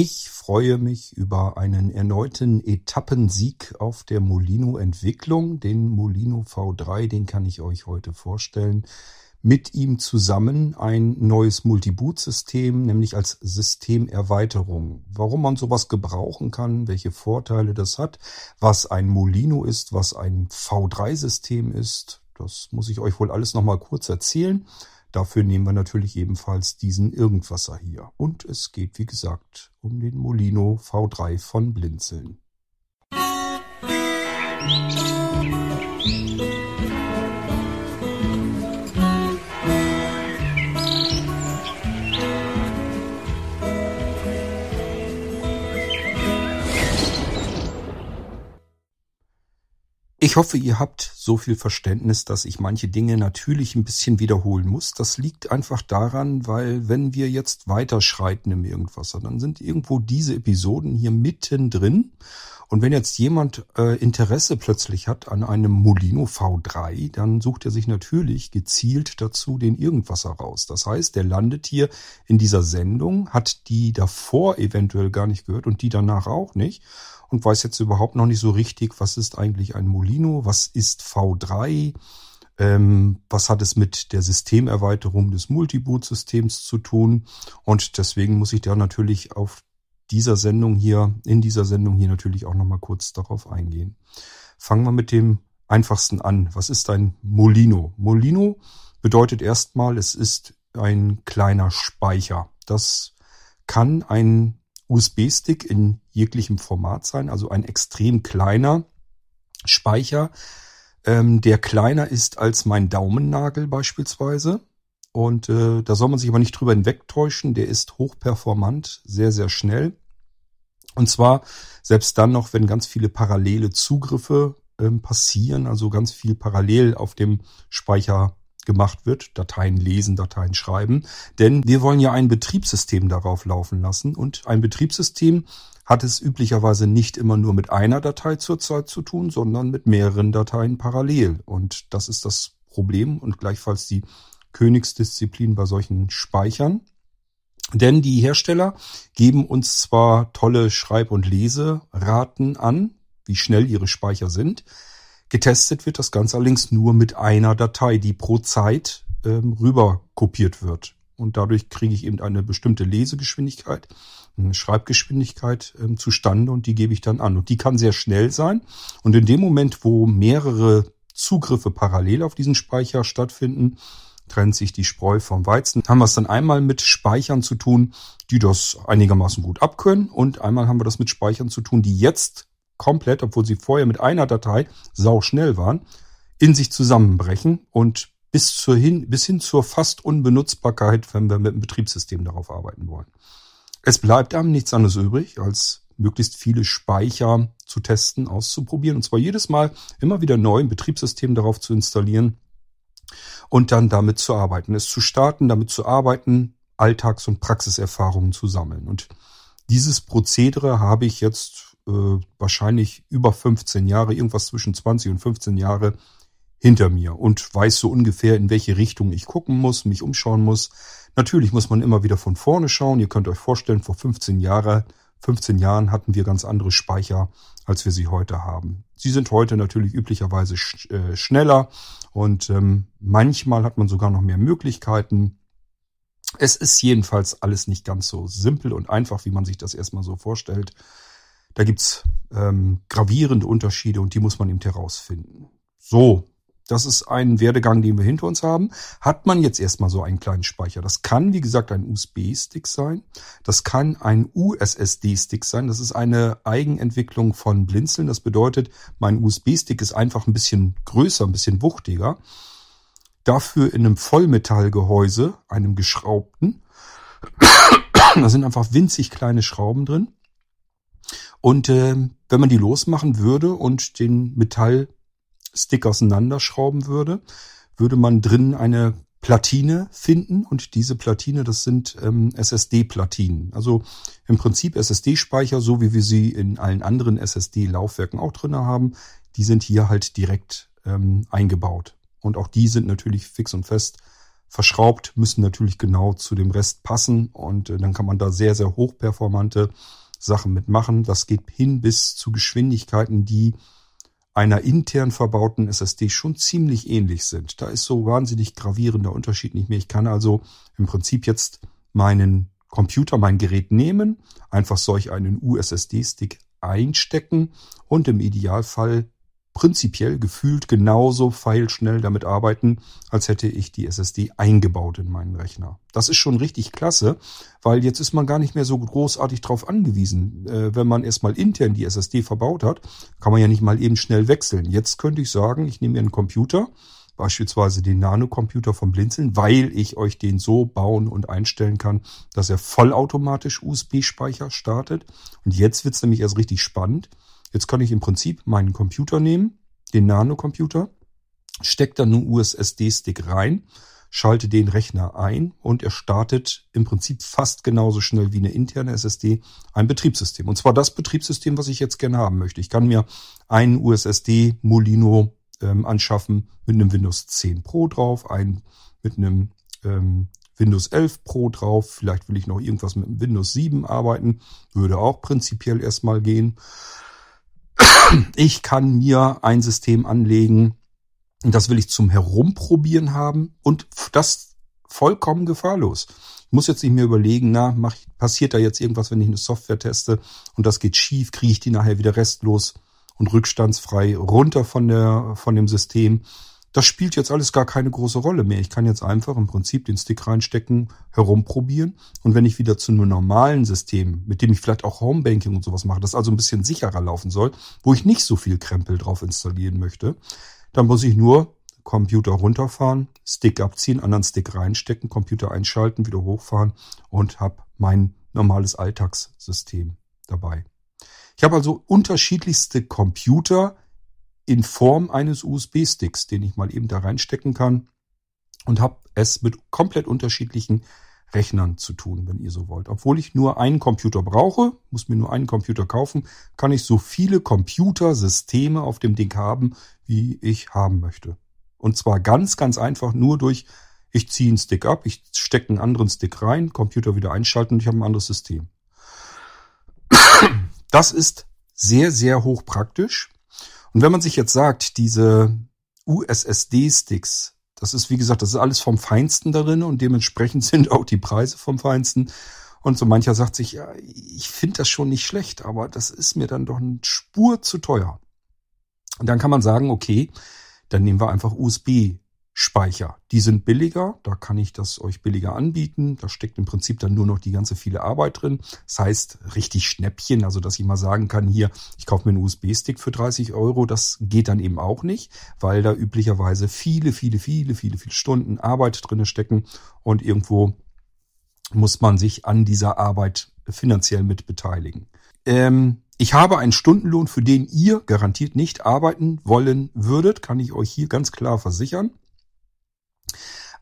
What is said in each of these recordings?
Ich freue mich über einen erneuten Etappensieg auf der Molino Entwicklung. Den Molino V3, den kann ich euch heute vorstellen. Mit ihm zusammen ein neues Multiboot-System, nämlich als Systemerweiterung. Warum man sowas gebrauchen kann, welche Vorteile das hat, was ein Molino ist, was ein V3-System ist, das muss ich euch wohl alles nochmal kurz erzählen. Dafür nehmen wir natürlich ebenfalls diesen Irgendwasser hier. Und es geht, wie gesagt, um den Molino V3 von Blinzeln. Musik Ich hoffe, ihr habt so viel Verständnis, dass ich manche Dinge natürlich ein bisschen wiederholen muss. Das liegt einfach daran, weil wenn wir jetzt weiterschreiten im Irgendwasser, dann sind irgendwo diese Episoden hier mittendrin. Und wenn jetzt jemand äh, Interesse plötzlich hat an einem Molino V3, dann sucht er sich natürlich gezielt dazu den Irgendwasser raus. Das heißt, der landet hier in dieser Sendung, hat die davor eventuell gar nicht gehört und die danach auch nicht und weiß jetzt überhaupt noch nicht so richtig, was ist eigentlich ein Molino, was ist V3, ähm, was hat es mit der Systemerweiterung des Multiboot-Systems zu tun. Und deswegen muss ich da natürlich auf dieser Sendung hier, in dieser Sendung hier natürlich auch nochmal kurz darauf eingehen. Fangen wir mit dem einfachsten an. Was ist ein Molino? Molino bedeutet erstmal, es ist ein kleiner Speicher. Das kann ein USB-Stick in jeglichem Format sein, also ein extrem kleiner Speicher, ähm, der kleiner ist als mein Daumennagel beispielsweise. Und äh, da soll man sich aber nicht drüber hinwegtäuschen, der ist hochperformant, sehr, sehr schnell. Und zwar selbst dann noch, wenn ganz viele parallele Zugriffe ähm, passieren, also ganz viel parallel auf dem Speicher gemacht wird. Dateien lesen, Dateien schreiben. Denn wir wollen ja ein Betriebssystem darauf laufen lassen. Und ein Betriebssystem hat es üblicherweise nicht immer nur mit einer Datei zurzeit zu tun, sondern mit mehreren Dateien parallel. Und das ist das Problem und gleichfalls die Königsdisziplin bei solchen Speichern. Denn die Hersteller geben uns zwar tolle Schreib- und Leseraten an, wie schnell ihre Speicher sind, Getestet wird das Ganze allerdings nur mit einer Datei, die pro Zeit ähm, rüber kopiert wird. Und dadurch kriege ich eben eine bestimmte Lesegeschwindigkeit, eine Schreibgeschwindigkeit ähm, zustande und die gebe ich dann an. Und die kann sehr schnell sein. Und in dem Moment, wo mehrere Zugriffe parallel auf diesen Speicher stattfinden, trennt sich die Spreu vom Weizen. Haben wir es dann einmal mit Speichern zu tun, die das einigermaßen gut abkönnen und einmal haben wir das mit Speichern zu tun, die jetzt komplett, obwohl sie vorher mit einer Datei sau schnell waren, in sich zusammenbrechen und bis, zur hin, bis hin zur fast Unbenutzbarkeit, wenn wir mit dem Betriebssystem darauf arbeiten wollen. Es bleibt einem nichts anderes übrig, als möglichst viele Speicher zu testen, auszuprobieren. Und zwar jedes Mal immer wieder neu ein Betriebssystem darauf zu installieren und dann damit zu arbeiten. Es zu starten, damit zu arbeiten, Alltags- und Praxiserfahrungen zu sammeln. Und dieses Prozedere habe ich jetzt äh, wahrscheinlich über 15 Jahre, irgendwas zwischen 20 und 15 Jahre hinter mir und weiß so ungefähr, in welche Richtung ich gucken muss, mich umschauen muss. Natürlich muss man immer wieder von vorne schauen. Ihr könnt euch vorstellen, vor 15 Jahre, 15 Jahren hatten wir ganz andere Speicher, als wir sie heute haben. Sie sind heute natürlich üblicherweise sch äh, schneller und ähm, manchmal hat man sogar noch mehr Möglichkeiten. Es ist jedenfalls alles nicht ganz so simpel und einfach, wie man sich das erstmal so vorstellt. Da gibt's ähm, gravierende Unterschiede und die muss man eben herausfinden. So, das ist ein Werdegang, den wir hinter uns haben. Hat man jetzt erstmal so einen kleinen Speicher. Das kann, wie gesagt, ein USB-Stick sein. Das kann ein USSD-Stick sein. Das ist eine Eigenentwicklung von Blinzeln. Das bedeutet, mein USB-Stick ist einfach ein bisschen größer, ein bisschen wuchtiger. Dafür in einem Vollmetallgehäuse, einem geschraubten. da sind einfach winzig kleine Schrauben drin. Und äh, wenn man die losmachen würde und den Metallstick auseinanderschrauben würde, würde man drin eine Platine finden und diese Platine, das sind ähm, SSD-Platinen. Also im Prinzip SSD-Speicher, so wie wir sie in allen anderen SSD-Laufwerken auch drin haben, die sind hier halt direkt ähm, eingebaut. Und auch die sind natürlich fix und fest verschraubt, müssen natürlich genau zu dem Rest passen und äh, dann kann man da sehr, sehr hochperformante Sachen mitmachen. Das geht hin bis zu Geschwindigkeiten, die einer intern verbauten SSD schon ziemlich ähnlich sind. Da ist so wahnsinnig gravierender Unterschied nicht mehr. Ich kann also im Prinzip jetzt meinen Computer, mein Gerät nehmen, einfach solch einen USSD-Stick einstecken und im Idealfall prinzipiell gefühlt genauso feilschnell damit arbeiten, als hätte ich die SSD eingebaut in meinen Rechner. Das ist schon richtig klasse, weil jetzt ist man gar nicht mehr so großartig drauf angewiesen. Äh, wenn man erstmal intern die SSD verbaut hat, kann man ja nicht mal eben schnell wechseln. Jetzt könnte ich sagen, ich nehme mir einen Computer, beispielsweise den Nano-Computer vom Blinzeln, weil ich euch den so bauen und einstellen kann, dass er vollautomatisch USB-Speicher startet. Und jetzt wird's nämlich erst richtig spannend. Jetzt kann ich im Prinzip meinen Computer nehmen, den Nano-Computer, stecke dann einen USSD-Stick rein, schalte den Rechner ein und er startet im Prinzip fast genauso schnell wie eine interne SSD ein Betriebssystem. Und zwar das Betriebssystem, was ich jetzt gerne haben möchte. Ich kann mir einen USSD Molino ähm, anschaffen mit einem Windows 10 Pro drauf, einen mit einem ähm, Windows 11 Pro drauf. Vielleicht will ich noch irgendwas mit einem Windows 7 arbeiten. Würde auch prinzipiell erstmal gehen. Ich kann mir ein System anlegen, das will ich zum Herumprobieren haben und das vollkommen gefahrlos. Ich muss jetzt nicht mehr überlegen, na, mach, passiert da jetzt irgendwas, wenn ich eine Software teste und das geht schief, kriege ich die nachher wieder restlos und rückstandsfrei runter von der, von dem System. Das spielt jetzt alles gar keine große Rolle mehr. Ich kann jetzt einfach im Prinzip den Stick reinstecken, herumprobieren. Und wenn ich wieder zu einem normalen System, mit dem ich vielleicht auch Homebanking und sowas mache, das also ein bisschen sicherer laufen soll, wo ich nicht so viel Krempel drauf installieren möchte, dann muss ich nur Computer runterfahren, Stick abziehen, anderen Stick reinstecken, Computer einschalten, wieder hochfahren und habe mein normales Alltagssystem dabei. Ich habe also unterschiedlichste Computer, in Form eines USB-Sticks, den ich mal eben da reinstecken kann und habe es mit komplett unterschiedlichen Rechnern zu tun, wenn ihr so wollt. Obwohl ich nur einen Computer brauche, muss mir nur einen Computer kaufen, kann ich so viele Computersysteme auf dem Ding haben, wie ich haben möchte. Und zwar ganz, ganz einfach nur durch, ich ziehe einen Stick ab, ich stecke einen anderen Stick rein, Computer wieder einschalten und ich habe ein anderes System. Das ist sehr, sehr hochpraktisch. Und wenn man sich jetzt sagt, diese USSD-Sticks, das ist wie gesagt, das ist alles vom Feinsten darin und dementsprechend sind auch die Preise vom Feinsten. Und so mancher sagt sich, ja, ich finde das schon nicht schlecht, aber das ist mir dann doch eine Spur zu teuer. Und dann kann man sagen, okay, dann nehmen wir einfach USB Speicher. Die sind billiger, da kann ich das euch billiger anbieten. Da steckt im Prinzip dann nur noch die ganze viele Arbeit drin. Das heißt, richtig Schnäppchen, also dass ich mal sagen kann, hier, ich kaufe mir einen USB-Stick für 30 Euro, das geht dann eben auch nicht, weil da üblicherweise viele, viele, viele, viele, viele Stunden Arbeit drinne stecken und irgendwo muss man sich an dieser Arbeit finanziell mit beteiligen. Ähm, ich habe einen Stundenlohn, für den ihr garantiert nicht arbeiten wollen würdet, kann ich euch hier ganz klar versichern.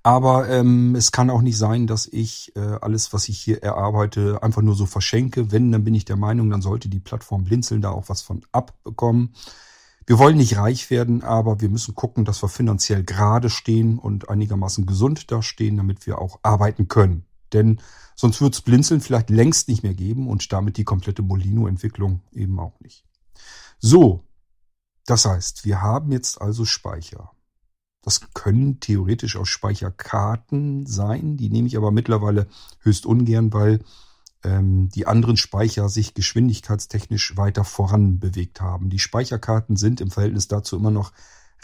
Aber ähm, es kann auch nicht sein, dass ich äh, alles, was ich hier erarbeite, einfach nur so verschenke. Wenn, dann bin ich der Meinung, dann sollte die Plattform Blinzeln da auch was von abbekommen. Wir wollen nicht reich werden, aber wir müssen gucken, dass wir finanziell gerade stehen und einigermaßen gesund dastehen, damit wir auch arbeiten können. Denn sonst wird es Blinzeln vielleicht längst nicht mehr geben und damit die komplette Molino-Entwicklung eben auch nicht. So, das heißt, wir haben jetzt also Speicher. Das können theoretisch auch Speicherkarten sein. Die nehme ich aber mittlerweile höchst ungern, weil ähm, die anderen Speicher sich geschwindigkeitstechnisch weiter voran bewegt haben. Die Speicherkarten sind im Verhältnis dazu immer noch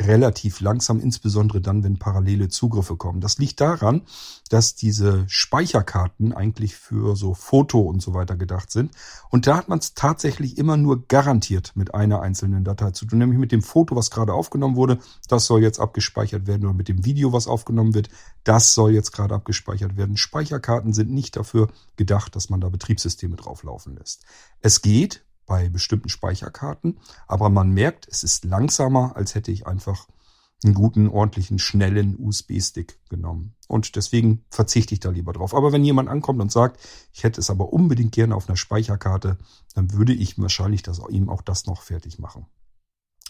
relativ langsam, insbesondere dann, wenn parallele Zugriffe kommen. Das liegt daran, dass diese Speicherkarten eigentlich für so Foto und so weiter gedacht sind. Und da hat man es tatsächlich immer nur garantiert mit einer einzelnen Datei zu tun, nämlich mit dem Foto, was gerade aufgenommen wurde. Das soll jetzt abgespeichert werden oder mit dem Video, was aufgenommen wird. Das soll jetzt gerade abgespeichert werden. Speicherkarten sind nicht dafür gedacht, dass man da Betriebssysteme drauflaufen lässt. Es geht, bei bestimmten Speicherkarten. Aber man merkt, es ist langsamer, als hätte ich einfach einen guten, ordentlichen, schnellen USB-Stick genommen. Und deswegen verzichte ich da lieber drauf. Aber wenn jemand ankommt und sagt, ich hätte es aber unbedingt gerne auf einer Speicherkarte, dann würde ich wahrscheinlich das, ihm auch das noch fertig machen.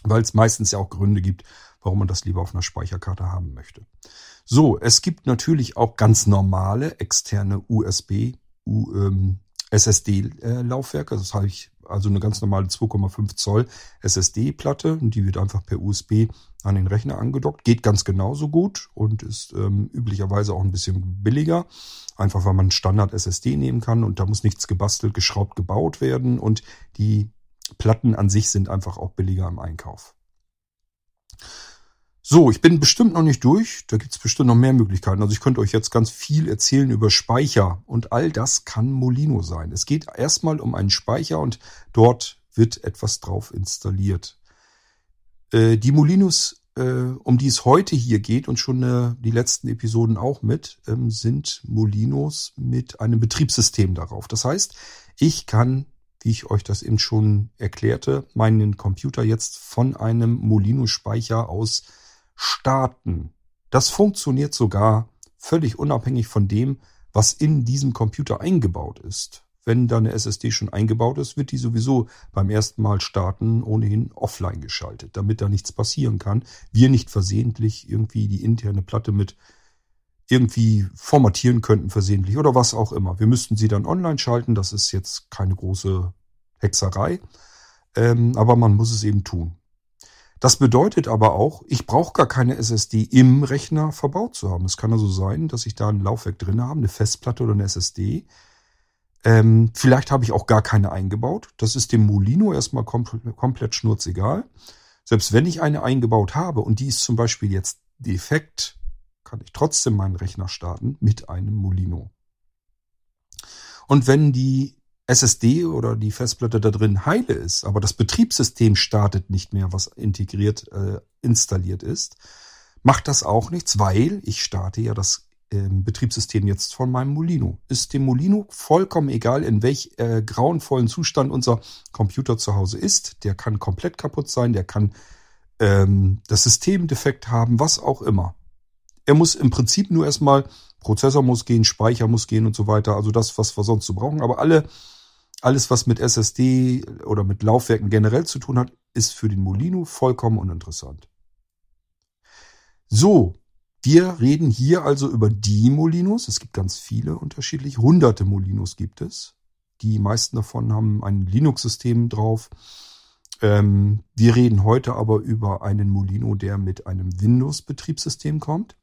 weil es meistens ja auch Gründe gibt, warum man das lieber auf einer Speicherkarte haben möchte. So, es gibt natürlich auch ganz normale externe USB, ähm, SSD-Laufwerke. Das habe ich also eine ganz normale 2,5 Zoll SSD-Platte die wird einfach per USB an den Rechner angedockt. Geht ganz genauso gut und ist ähm, üblicherweise auch ein bisschen billiger. Einfach weil man Standard SSD nehmen kann und da muss nichts gebastelt, geschraubt, gebaut werden und die Platten an sich sind einfach auch billiger im Einkauf. So, ich bin bestimmt noch nicht durch. Da gibt es bestimmt noch mehr Möglichkeiten. Also ich könnte euch jetzt ganz viel erzählen über Speicher und all das kann Molino sein. Es geht erstmal um einen Speicher und dort wird etwas drauf installiert. Äh, die Molinos, äh, um die es heute hier geht und schon äh, die letzten Episoden auch mit, ähm, sind Molinos mit einem Betriebssystem darauf. Das heißt, ich kann wie ich euch das eben schon erklärte, meinen Computer jetzt von einem Molino-Speicher aus starten. Das funktioniert sogar völlig unabhängig von dem, was in diesem Computer eingebaut ist. Wenn da eine SSD schon eingebaut ist, wird die sowieso beim ersten Mal starten ohnehin offline geschaltet, damit da nichts passieren kann. Wir nicht versehentlich irgendwie die interne Platte mit irgendwie formatieren könnten versehentlich oder was auch immer. Wir müssten sie dann online schalten. Das ist jetzt keine große Hexerei, ähm, aber man muss es eben tun. Das bedeutet aber auch, ich brauche gar keine SSD im Rechner verbaut zu haben. Es kann also sein, dass ich da ein Laufwerk drin habe, eine Festplatte oder eine SSD. Ähm, vielleicht habe ich auch gar keine eingebaut. Das ist dem Molino erstmal komplett, komplett schnurzegal. Selbst wenn ich eine eingebaut habe und die ist zum Beispiel jetzt defekt, kann ich trotzdem meinen Rechner starten mit einem Molino. Und wenn die SSD oder die Festplatte da drin heile ist, aber das Betriebssystem startet nicht mehr, was integriert äh, installiert ist, macht das auch nichts, weil ich starte ja das äh, Betriebssystem jetzt von meinem Molino. Ist dem Molino vollkommen egal, in welch äh, grauenvollen Zustand unser Computer zu Hause ist. Der kann komplett kaputt sein, der kann ähm, das System defekt haben, was auch immer. Er muss im Prinzip nur erstmal Prozessor muss gehen, Speicher muss gehen und so weiter. Also das, was wir sonst so brauchen. Aber alle alles, was mit SSD oder mit Laufwerken generell zu tun hat, ist für den Molino vollkommen uninteressant. So, wir reden hier also über die Molinos. Es gibt ganz viele unterschiedliche. Hunderte Molinos gibt es. Die meisten davon haben ein Linux-System drauf. Ähm, wir reden heute aber über einen Molino, der mit einem Windows-Betriebssystem kommt.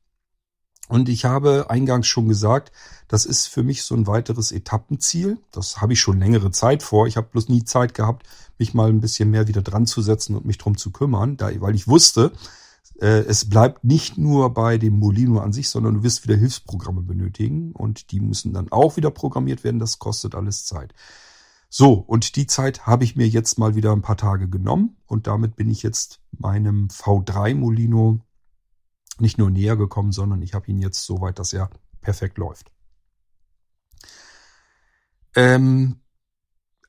Und ich habe eingangs schon gesagt, das ist für mich so ein weiteres Etappenziel. Das habe ich schon längere Zeit vor. Ich habe bloß nie Zeit gehabt, mich mal ein bisschen mehr wieder dran zu setzen und mich drum zu kümmern, da, weil ich wusste, äh, es bleibt nicht nur bei dem Molino an sich, sondern du wirst wieder Hilfsprogramme benötigen und die müssen dann auch wieder programmiert werden. Das kostet alles Zeit. So, und die Zeit habe ich mir jetzt mal wieder ein paar Tage genommen und damit bin ich jetzt meinem V3 Molino nicht nur näher gekommen, sondern ich habe ihn jetzt so weit, dass er perfekt läuft. Ähm,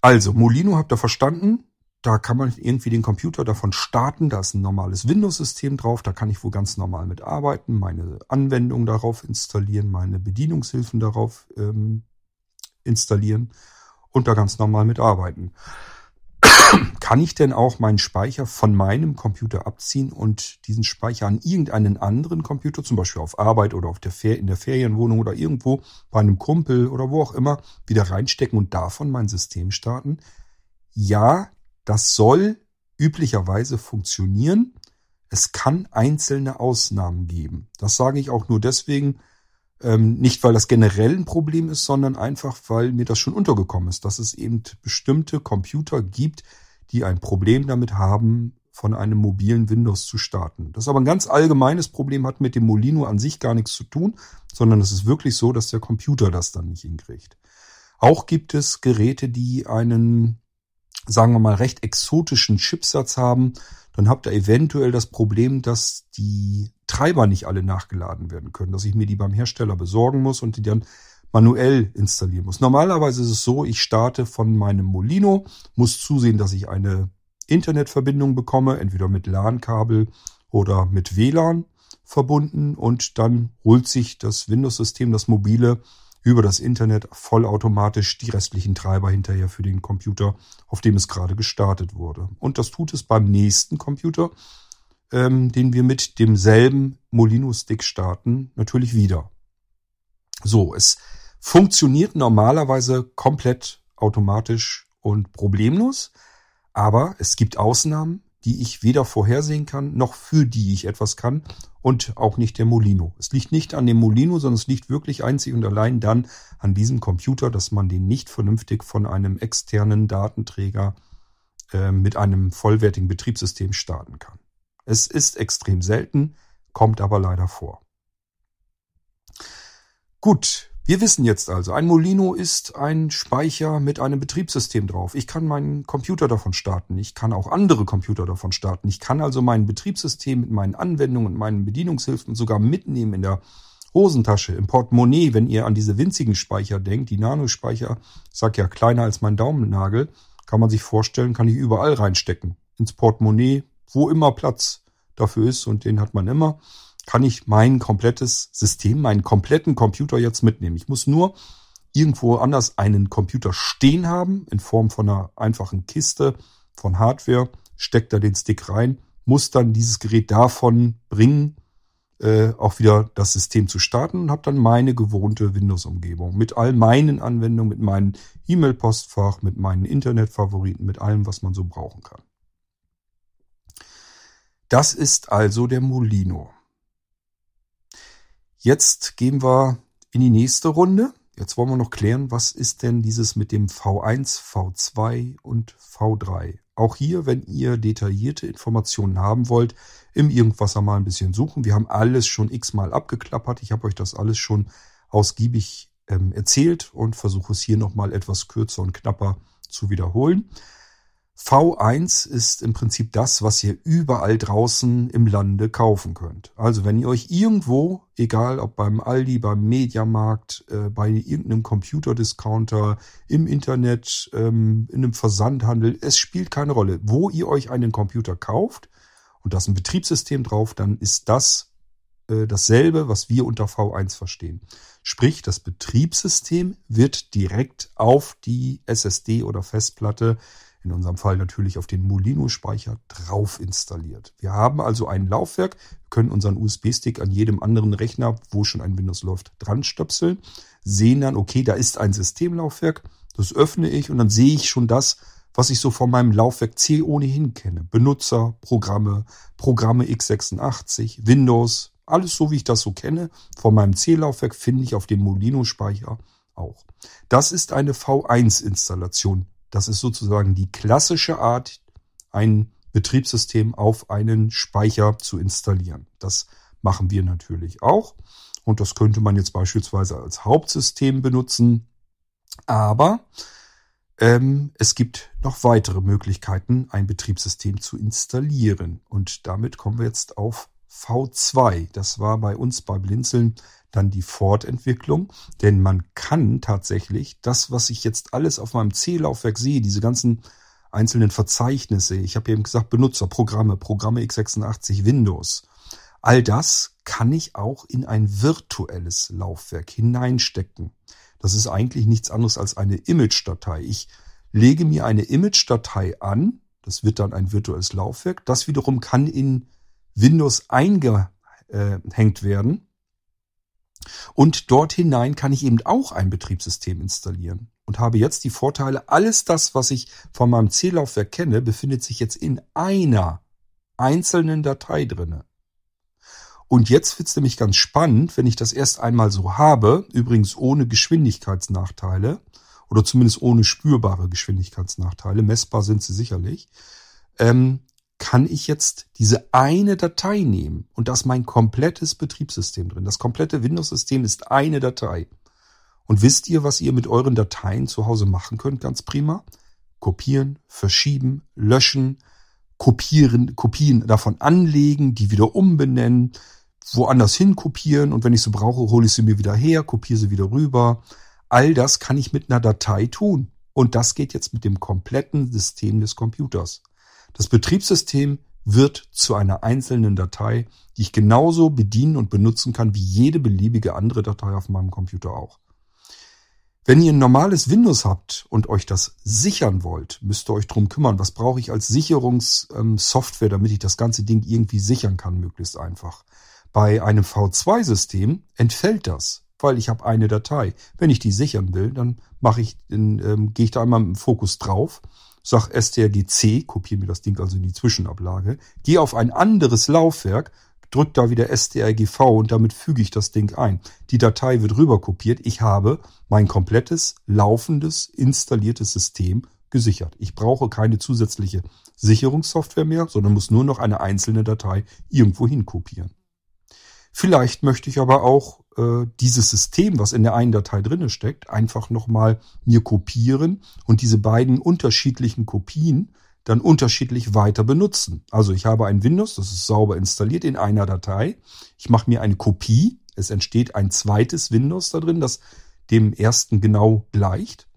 also, Molino habt ihr verstanden. Da kann man irgendwie den Computer davon starten. Da ist ein normales Windows-System drauf. Da kann ich wohl ganz normal mitarbeiten, meine Anwendung darauf installieren, meine Bedienungshilfen darauf ähm, installieren und da ganz normal mitarbeiten kann ich denn auch meinen Speicher von meinem Computer abziehen und diesen Speicher an irgendeinen anderen Computer, zum Beispiel auf Arbeit oder auf der Fer in der Ferienwohnung oder irgendwo bei einem Kumpel oder wo auch immer, wieder reinstecken und davon mein System starten? Ja, das soll üblicherweise funktionieren. Es kann einzelne Ausnahmen geben. Das sage ich auch nur deswegen, ähm, nicht, weil das generell ein Problem ist, sondern einfach, weil mir das schon untergekommen ist, dass es eben bestimmte Computer gibt, die ein Problem damit haben, von einem mobilen Windows zu starten. Das ist aber ein ganz allgemeines Problem, hat mit dem Molino an sich gar nichts zu tun, sondern es ist wirklich so, dass der Computer das dann nicht hinkriegt. Auch gibt es Geräte, die einen, sagen wir mal, recht exotischen Chipsatz haben. Dann habt ihr eventuell das Problem, dass die Treiber nicht alle nachgeladen werden können, dass ich mir die beim Hersteller besorgen muss und die dann manuell installieren muss. Normalerweise ist es so, ich starte von meinem Molino, muss zusehen, dass ich eine Internetverbindung bekomme, entweder mit LAN-Kabel oder mit WLAN verbunden und dann holt sich das Windows-System, das mobile, über das Internet vollautomatisch die restlichen Treiber hinterher für den Computer, auf dem es gerade gestartet wurde. Und das tut es beim nächsten Computer, ähm, den wir mit demselben Molino-Stick starten, natürlich wieder. So, es funktioniert normalerweise komplett automatisch und problemlos, aber es gibt Ausnahmen, die ich weder vorhersehen kann, noch für die ich etwas kann und auch nicht der Molino. Es liegt nicht an dem Molino, sondern es liegt wirklich einzig und allein dann an diesem Computer, dass man den nicht vernünftig von einem externen Datenträger äh, mit einem vollwertigen Betriebssystem starten kann. Es ist extrem selten, kommt aber leider vor. Gut, wir wissen jetzt also, ein Molino ist ein Speicher mit einem Betriebssystem drauf. Ich kann meinen Computer davon starten. Ich kann auch andere Computer davon starten. Ich kann also mein Betriebssystem mit meinen Anwendungen und meinen Bedienungshilfen sogar mitnehmen in der Hosentasche, im Portemonnaie, wenn ihr an diese winzigen Speicher denkt. Die Nanospeicher, ich sag ja kleiner als mein Daumennagel, kann man sich vorstellen, kann ich überall reinstecken. Ins Portemonnaie, wo immer Platz dafür ist und den hat man immer kann ich mein komplettes System, meinen kompletten Computer jetzt mitnehmen. Ich muss nur irgendwo anders einen Computer stehen haben, in Form von einer einfachen Kiste von Hardware, steckt da den Stick rein, muss dann dieses Gerät davon bringen, äh, auch wieder das System zu starten und habe dann meine gewohnte Windows-Umgebung mit all meinen Anwendungen, mit meinem E-Mail-Postfach, mit meinen Internetfavoriten, mit allem, was man so brauchen kann. Das ist also der Molino. Jetzt gehen wir in die nächste Runde. Jetzt wollen wir noch klären, was ist denn dieses mit dem V1, V2 und V3. Auch hier, wenn ihr detaillierte Informationen haben wollt, im Irgendwasser mal ein bisschen suchen. Wir haben alles schon x-mal abgeklappert. Ich habe euch das alles schon ausgiebig ähm, erzählt und versuche es hier nochmal etwas kürzer und knapper zu wiederholen. V1 ist im Prinzip das, was ihr überall draußen im Lande kaufen könnt. Also wenn ihr euch irgendwo, egal ob beim Aldi, beim Mediamarkt, äh, bei irgendeinem Computerdiscounter, im Internet, ähm, in einem Versandhandel, es spielt keine Rolle, wo ihr euch einen Computer kauft und da ist ein Betriebssystem drauf, dann ist das äh, dasselbe, was wir unter V1 verstehen. Sprich, das Betriebssystem wird direkt auf die SSD oder Festplatte in unserem Fall natürlich auf den Molino-Speicher drauf installiert. Wir haben also ein Laufwerk, können unseren USB-Stick an jedem anderen Rechner, wo schon ein Windows läuft, dran stöpseln, sehen dann, okay, da ist ein Systemlaufwerk, das öffne ich und dann sehe ich schon das, was ich so von meinem Laufwerk C ohnehin kenne. Benutzer, Programme, Programme x86, Windows, alles so wie ich das so kenne. Von meinem C-Laufwerk finde ich auf dem Molino-Speicher auch. Das ist eine V1-Installation das ist sozusagen die klassische Art, ein Betriebssystem auf einen Speicher zu installieren. Das machen wir natürlich auch. Und das könnte man jetzt beispielsweise als Hauptsystem benutzen. Aber ähm, es gibt noch weitere Möglichkeiten, ein Betriebssystem zu installieren. Und damit kommen wir jetzt auf V2. Das war bei uns bei Blinzeln dann die Fortentwicklung, denn man kann tatsächlich das, was ich jetzt alles auf meinem C-Laufwerk sehe, diese ganzen einzelnen Verzeichnisse, ich habe eben gesagt Benutzer, Programme, Programme x86, Windows, all das kann ich auch in ein virtuelles Laufwerk hineinstecken. Das ist eigentlich nichts anderes als eine Image-Datei. Ich lege mir eine Image-Datei an, das wird dann ein virtuelles Laufwerk, das wiederum kann in Windows eingehängt werden und dort hinein kann ich eben auch ein Betriebssystem installieren und habe jetzt die Vorteile, alles das, was ich von meinem C-Laufwerk kenne, befindet sich jetzt in einer einzelnen Datei drinne. Und jetzt wird's nämlich ganz spannend, wenn ich das erst einmal so habe, übrigens ohne Geschwindigkeitsnachteile oder zumindest ohne spürbare Geschwindigkeitsnachteile, messbar sind sie sicherlich, ähm, kann ich jetzt diese eine Datei nehmen und das mein komplettes Betriebssystem drin. Das komplette Windows-System ist eine Datei. Und wisst ihr, was ihr mit euren Dateien zu Hause machen könnt? Ganz prima. Kopieren, verschieben, löschen, kopieren, Kopien davon anlegen, die wieder umbenennen, woanders hin kopieren und wenn ich sie brauche, hole ich sie mir wieder her, kopiere sie wieder rüber. All das kann ich mit einer Datei tun. Und das geht jetzt mit dem kompletten System des Computers. Das Betriebssystem wird zu einer einzelnen Datei, die ich genauso bedienen und benutzen kann wie jede beliebige andere Datei auf meinem Computer auch. Wenn ihr ein normales Windows habt und euch das sichern wollt, müsst ihr euch drum kümmern. Was brauche ich als Sicherungssoftware, damit ich das ganze Ding irgendwie sichern kann, möglichst einfach. Bei einem V2-System entfällt das, weil ich habe eine Datei. Wenn ich die sichern will, dann mache ich, ähm, gehe ich da einmal mit dem Fokus drauf, sag strgc, kopiere mir das Ding also in die Zwischenablage, gehe auf ein anderes Laufwerk drücke da wieder strgv und damit füge ich das Ding ein. Die Datei wird rüber kopiert. Ich habe mein komplettes laufendes installiertes System gesichert. Ich brauche keine zusätzliche Sicherungssoftware mehr, sondern muss nur noch eine einzelne Datei irgendwo hin kopieren. Vielleicht möchte ich aber auch äh, dieses System, was in der einen Datei drinne steckt, einfach nochmal mir kopieren und diese beiden unterschiedlichen Kopien dann unterschiedlich weiter benutzen. Also ich habe ein Windows, das ist sauber installiert in einer Datei. Ich mache mir eine Kopie. Es entsteht ein zweites Windows da drin, das dem ersten genau gleicht.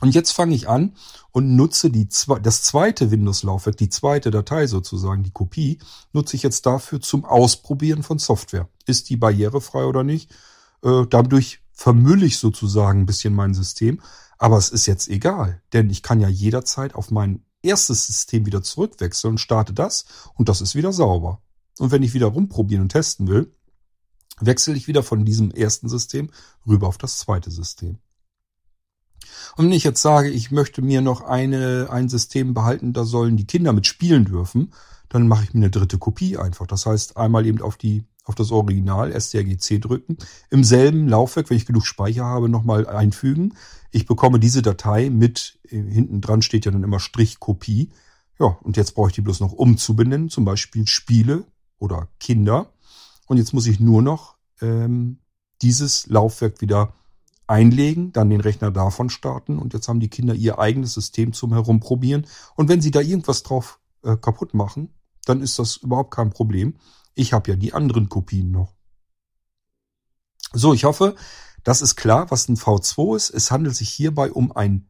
Und jetzt fange ich an und nutze die, das zweite Windows-Laufwerk, die zweite Datei sozusagen, die Kopie, nutze ich jetzt dafür zum Ausprobieren von Software. Ist die barrierefrei oder nicht? Äh, dadurch vermülle ich sozusagen ein bisschen mein System. Aber es ist jetzt egal, denn ich kann ja jederzeit auf mein erstes System wieder zurückwechseln und starte das und das ist wieder sauber. Und wenn ich wieder rumprobieren und testen will, wechsle ich wieder von diesem ersten System rüber auf das zweite System. Und wenn ich jetzt sage, ich möchte mir noch eine, ein System behalten, da sollen die Kinder mit spielen dürfen, dann mache ich mir eine dritte Kopie einfach. Das heißt, einmal eben auf die auf das Original strgc drücken, im selben Laufwerk, wenn ich genug Speicher habe, nochmal einfügen. Ich bekomme diese Datei mit, äh, hinten dran steht ja dann immer Strichkopie. Ja, und jetzt brauche ich die bloß noch umzubenennen, zum Beispiel Spiele oder Kinder. Und jetzt muss ich nur noch ähm, dieses Laufwerk wieder einlegen, dann den Rechner davon starten und jetzt haben die Kinder ihr eigenes System zum Herumprobieren. Und wenn sie da irgendwas drauf äh, kaputt machen, dann ist das überhaupt kein Problem. Ich habe ja die anderen Kopien noch. So, ich hoffe, das ist klar, was ein V2 ist. Es handelt sich hierbei um ein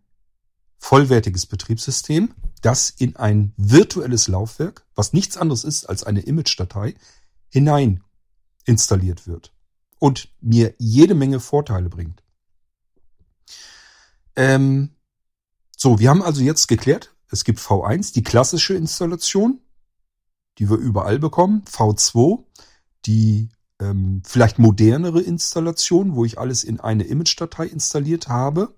vollwertiges Betriebssystem, das in ein virtuelles Laufwerk, was nichts anderes ist als eine Image-Datei, hinein installiert wird und mir jede Menge Vorteile bringt. Ähm, so, wir haben also jetzt geklärt, es gibt V1, die klassische Installation, die wir überall bekommen. V2, die ähm, vielleicht modernere Installation, wo ich alles in eine Image-Datei installiert habe,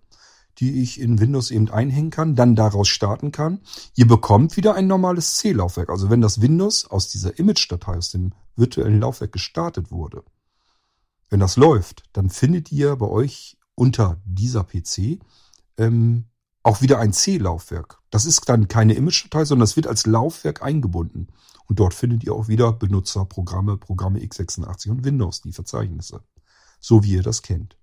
die ich in Windows eben einhängen kann, dann daraus starten kann. Ihr bekommt wieder ein normales C-Laufwerk. Also wenn das Windows aus dieser Image-Datei, aus dem virtuellen Laufwerk gestartet wurde, wenn das läuft, dann findet ihr bei euch unter dieser PC ähm, auch wieder ein C-Laufwerk. Das ist dann keine Image-Datei, sondern es wird als Laufwerk eingebunden. Und dort findet ihr auch wieder Benutzer, Programme, Programme x86 und Windows, die Verzeichnisse. So wie ihr das kennt.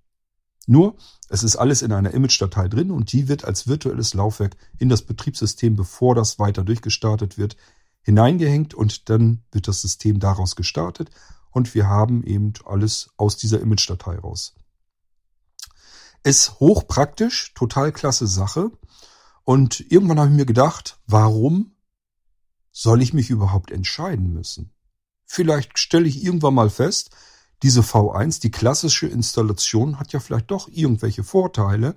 Nur, es ist alles in einer Image-Datei drin und die wird als virtuelles Laufwerk in das Betriebssystem, bevor das weiter durchgestartet wird, hineingehängt und dann wird das System daraus gestartet und wir haben eben alles aus dieser Image-Datei raus. Ist hochpraktisch, total klasse Sache. Und irgendwann habe ich mir gedacht, warum soll ich mich überhaupt entscheiden müssen? Vielleicht stelle ich irgendwann mal fest, diese V1, die klassische Installation, hat ja vielleicht doch irgendwelche Vorteile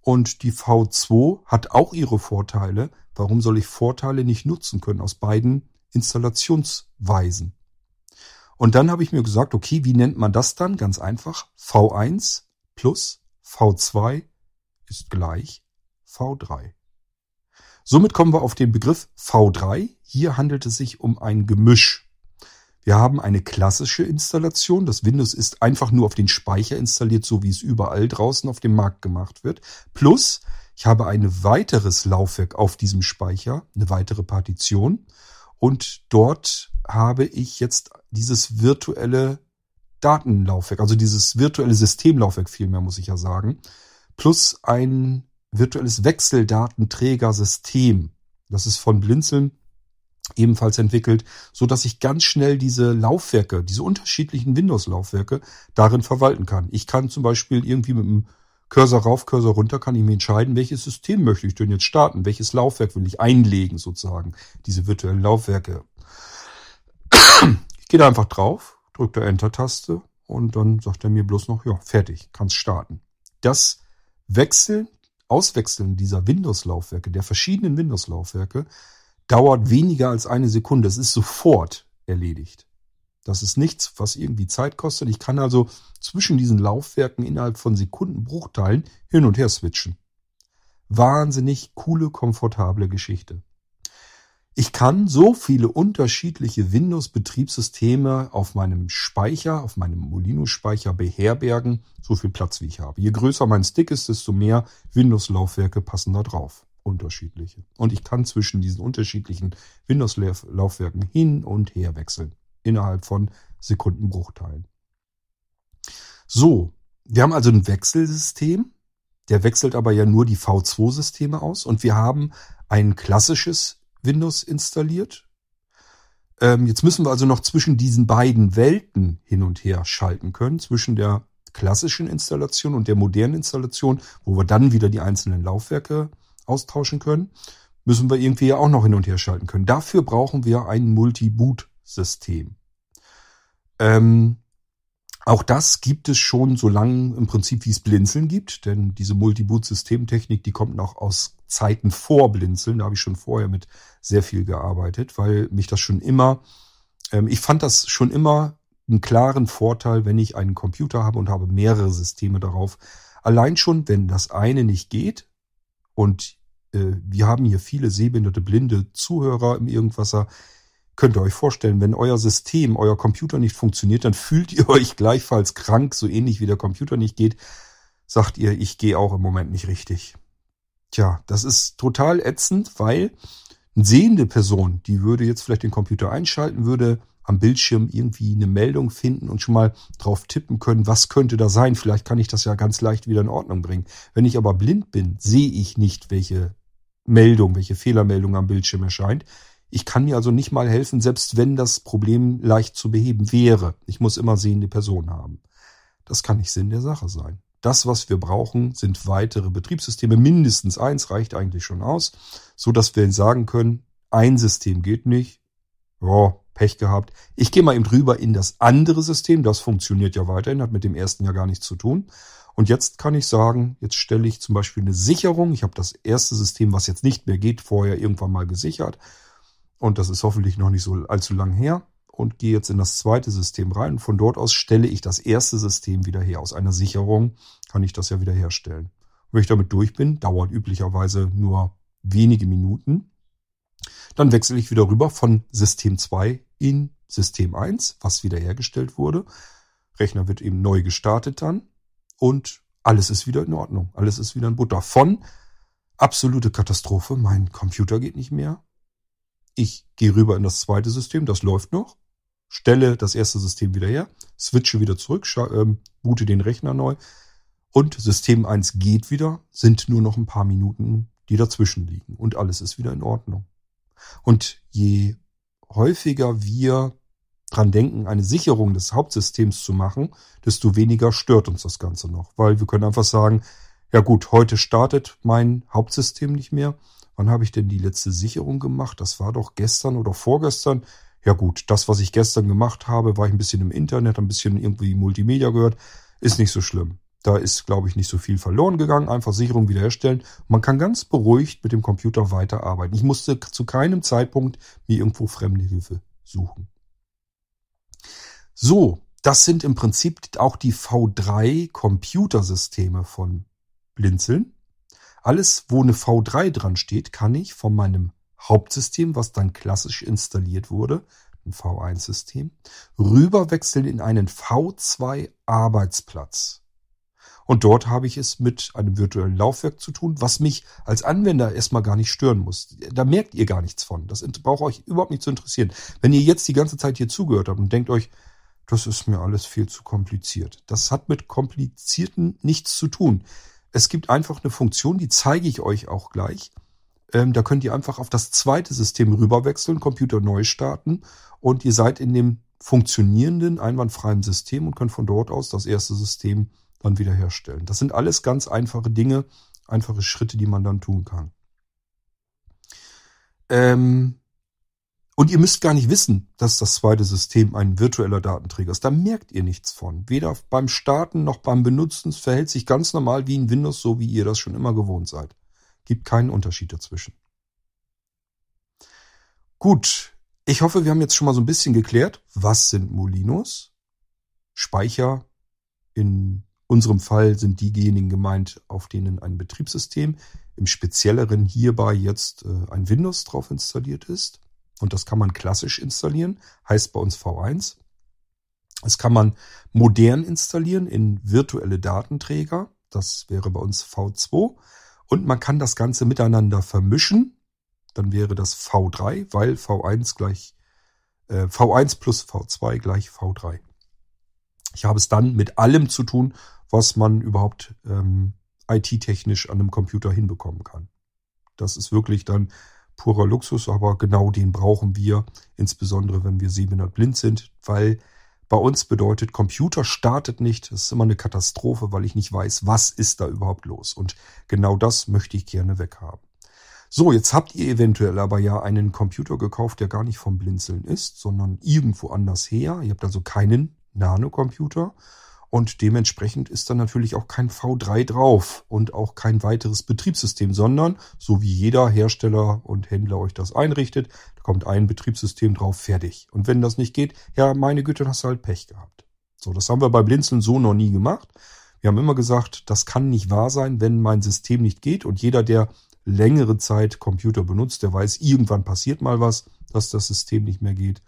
und die V2 hat auch ihre Vorteile. Warum soll ich Vorteile nicht nutzen können aus beiden Installationsweisen? Und dann habe ich mir gesagt, okay, wie nennt man das dann? Ganz einfach. V1 plus V2 ist gleich V3. Somit kommen wir auf den Begriff V3. Hier handelt es sich um ein Gemisch. Wir haben eine klassische Installation. Das Windows ist einfach nur auf den Speicher installiert, so wie es überall draußen auf dem Markt gemacht wird. Plus, ich habe ein weiteres Laufwerk auf diesem Speicher, eine weitere Partition. Und dort habe ich jetzt dieses virtuelle Datenlaufwerk, also dieses virtuelle Systemlaufwerk vielmehr, muss ich ja sagen, plus ein virtuelles Wechseldatenträgersystem. Das ist von Blinzeln ebenfalls entwickelt, so dass ich ganz schnell diese Laufwerke, diese unterschiedlichen Windows-Laufwerke darin verwalten kann. Ich kann zum Beispiel irgendwie mit dem Cursor rauf, Cursor runter, kann ich mir entscheiden, welches System möchte ich denn jetzt starten, welches Laufwerk will ich einlegen sozusagen, diese virtuellen Laufwerke. Ich gehe da einfach drauf, drücke da Enter-Taste und dann sagt er mir bloß noch, ja, fertig, kannst starten. Das Wechseln, Auswechseln dieser Windows-Laufwerke, der verschiedenen Windows-Laufwerke, dauert weniger als eine Sekunde. Es ist sofort erledigt. Das ist nichts, was irgendwie Zeit kostet. Ich kann also zwischen diesen Laufwerken innerhalb von Sekundenbruchteilen hin und her switchen. Wahnsinnig coole, komfortable Geschichte. Ich kann so viele unterschiedliche Windows-Betriebssysteme auf meinem Speicher, auf meinem Molino-Speicher beherbergen, so viel Platz wie ich habe. Je größer mein Stick ist, desto mehr Windows-Laufwerke passen da drauf. Unterschiedliche. Und ich kann zwischen diesen unterschiedlichen Windows-Laufwerken hin und her wechseln. Innerhalb von Sekundenbruchteilen. So, wir haben also ein Wechselsystem. Der wechselt aber ja nur die V2-Systeme aus. Und wir haben ein klassisches Windows installiert. Ähm, jetzt müssen wir also noch zwischen diesen beiden Welten hin und her schalten können, zwischen der klassischen Installation und der modernen Installation, wo wir dann wieder die einzelnen Laufwerke austauschen können, müssen wir irgendwie ja auch noch hin und her schalten können. Dafür brauchen wir ein Multi-Boot-System. Ähm, auch das gibt es schon so lange im Prinzip, wie es Blinzeln gibt, denn diese Multiboot-Systemtechnik, die kommt noch aus Zeiten vor Blinzeln. Da habe ich schon vorher mit sehr viel gearbeitet, weil mich das schon immer, ähm, ich fand das schon immer einen klaren Vorteil, wenn ich einen Computer habe und habe mehrere Systeme darauf. Allein schon, wenn das eine nicht geht und äh, wir haben hier viele sehbehinderte, blinde Zuhörer im Irgendwasser, Könnt ihr euch vorstellen, wenn euer System, euer Computer nicht funktioniert, dann fühlt ihr euch gleichfalls krank, so ähnlich wie der Computer nicht geht, sagt ihr, ich gehe auch im Moment nicht richtig. Tja, das ist total ätzend, weil eine sehende Person, die würde jetzt vielleicht den Computer einschalten, würde am Bildschirm irgendwie eine Meldung finden und schon mal drauf tippen können, was könnte da sein. Vielleicht kann ich das ja ganz leicht wieder in Ordnung bringen. Wenn ich aber blind bin, sehe ich nicht, welche Meldung, welche Fehlermeldung am Bildschirm erscheint. Ich kann mir also nicht mal helfen, selbst wenn das Problem leicht zu beheben wäre. Ich muss immer sehende Person haben. Das kann nicht Sinn der Sache sein. Das, was wir brauchen, sind weitere Betriebssysteme. Mindestens eins reicht eigentlich schon aus, so dass wir sagen können, ein System geht nicht. Ja, Pech gehabt. Ich gehe mal eben drüber in das andere System. Das funktioniert ja weiterhin, hat mit dem ersten ja gar nichts zu tun. Und jetzt kann ich sagen, jetzt stelle ich zum Beispiel eine Sicherung. Ich habe das erste System, was jetzt nicht mehr geht, vorher irgendwann mal gesichert und das ist hoffentlich noch nicht so allzu lang her und gehe jetzt in das zweite System rein. Von dort aus stelle ich das erste System wieder her. Aus einer Sicherung kann ich das ja wieder herstellen. wenn ich damit durch bin, dauert üblicherweise nur wenige Minuten. Dann wechsle ich wieder rüber von System 2 in System 1, was wiederhergestellt wurde. Rechner wird eben neu gestartet dann und alles ist wieder in Ordnung. Alles ist wieder in Butter. Von absolute Katastrophe, mein Computer geht nicht mehr, ich gehe rüber in das zweite System, das läuft noch, stelle das erste System wieder her, switche wieder zurück, ähm, boote den Rechner neu und System 1 geht wieder, sind nur noch ein paar Minuten, die dazwischen liegen und alles ist wieder in Ordnung. Und je häufiger wir dran denken, eine Sicherung des Hauptsystems zu machen, desto weniger stört uns das Ganze noch, weil wir können einfach sagen, ja gut, heute startet mein Hauptsystem nicht mehr Wann habe ich denn die letzte Sicherung gemacht? Das war doch gestern oder vorgestern. Ja gut, das, was ich gestern gemacht habe, war ich ein bisschen im Internet, ein bisschen irgendwie Multimedia gehört, ist nicht so schlimm. Da ist, glaube ich, nicht so viel verloren gegangen. Einfach Sicherung wiederherstellen. Man kann ganz beruhigt mit dem Computer weiterarbeiten. Ich musste zu keinem Zeitpunkt mir irgendwo fremde Hilfe suchen. So, das sind im Prinzip auch die V3 Computersysteme von Blinzeln. Alles, wo eine V3 dran steht, kann ich von meinem Hauptsystem, was dann klassisch installiert wurde, ein V1-System, rüberwechseln in einen V2-Arbeitsplatz. Und dort habe ich es mit einem virtuellen Laufwerk zu tun, was mich als Anwender erstmal gar nicht stören muss. Da merkt ihr gar nichts von. Das braucht euch überhaupt nicht zu interessieren. Wenn ihr jetzt die ganze Zeit hier zugehört habt und denkt euch, das ist mir alles viel zu kompliziert. Das hat mit komplizierten nichts zu tun. Es gibt einfach eine Funktion, die zeige ich euch auch gleich. Ähm, da könnt ihr einfach auf das zweite System rüberwechseln, Computer neu starten und ihr seid in dem funktionierenden, einwandfreien System und könnt von dort aus das erste System dann wiederherstellen. Das sind alles ganz einfache Dinge, einfache Schritte, die man dann tun kann. Ähm, Und ihr müsst gar nicht wissen, dass das zweite System ein virtueller Datenträger ist. Da merkt ihr nichts von. Weder beim Starten noch beim Benutzen. Es verhält sich ganz normal wie in Windows, so wie ihr das schon immer gewohnt seid. Gibt keinen Unterschied dazwischen. Gut. Ich hoffe, wir haben jetzt schon mal so ein bisschen geklärt, was sind Molinos? Speicher. In unserem Fall sind diejenigen gemeint, auf denen ein Betriebssystem, im Spezielleren hierbei jetzt äh, ein Windows drauf installiert ist. Und das kann man klassisch installieren, heißt bei uns V1. Das kann man modern installieren in virtuelle Datenträger. Das wäre bei uns V2. Und man kann das Ganze miteinander vermischen. Dann wäre das V3, weil V1 gleich äh, V1 plus V2 gleich V3. Ich habe es dann mit allem zu tun, was man überhaupt ähm, IT-technisch an einem Computer hinbekommen kann. Das ist wirklich dann purer Luxus, aber genau den brauchen wir, insbesondere wenn wir sehbehindert blind sind, weil bei uns bedeutet, Computer startet nicht. Das ist immer eine Katastrophe, weil ich nicht weiß, was ist da überhaupt los. Und genau das möchte ich gerne weghaben. So, jetzt habt ihr eventuell aber ja einen Computer gekauft, der gar nicht vom Blinzeln ist, sondern irgendwo anders her. Ihr habt also keinen Nano-Computer und dementsprechend ist dann natürlich auch kein V3 drauf und auch kein weiteres Betriebssystem, sondern so wie jeder Hersteller und Händler euch das einrichtet, da kommt ein Betriebssystem drauf, fertig. Und wenn das nicht geht, ja, meine Güte, dann hast du halt Pech gehabt. So, das haben wir bei Blinzeln so noch nie gemacht. Wir haben immer gesagt, das kann nicht wahr sein, wenn mein System nicht geht und jeder, der längere Zeit Computer benutzt, der weiß, irgendwann passiert mal was, dass das System nicht mehr geht.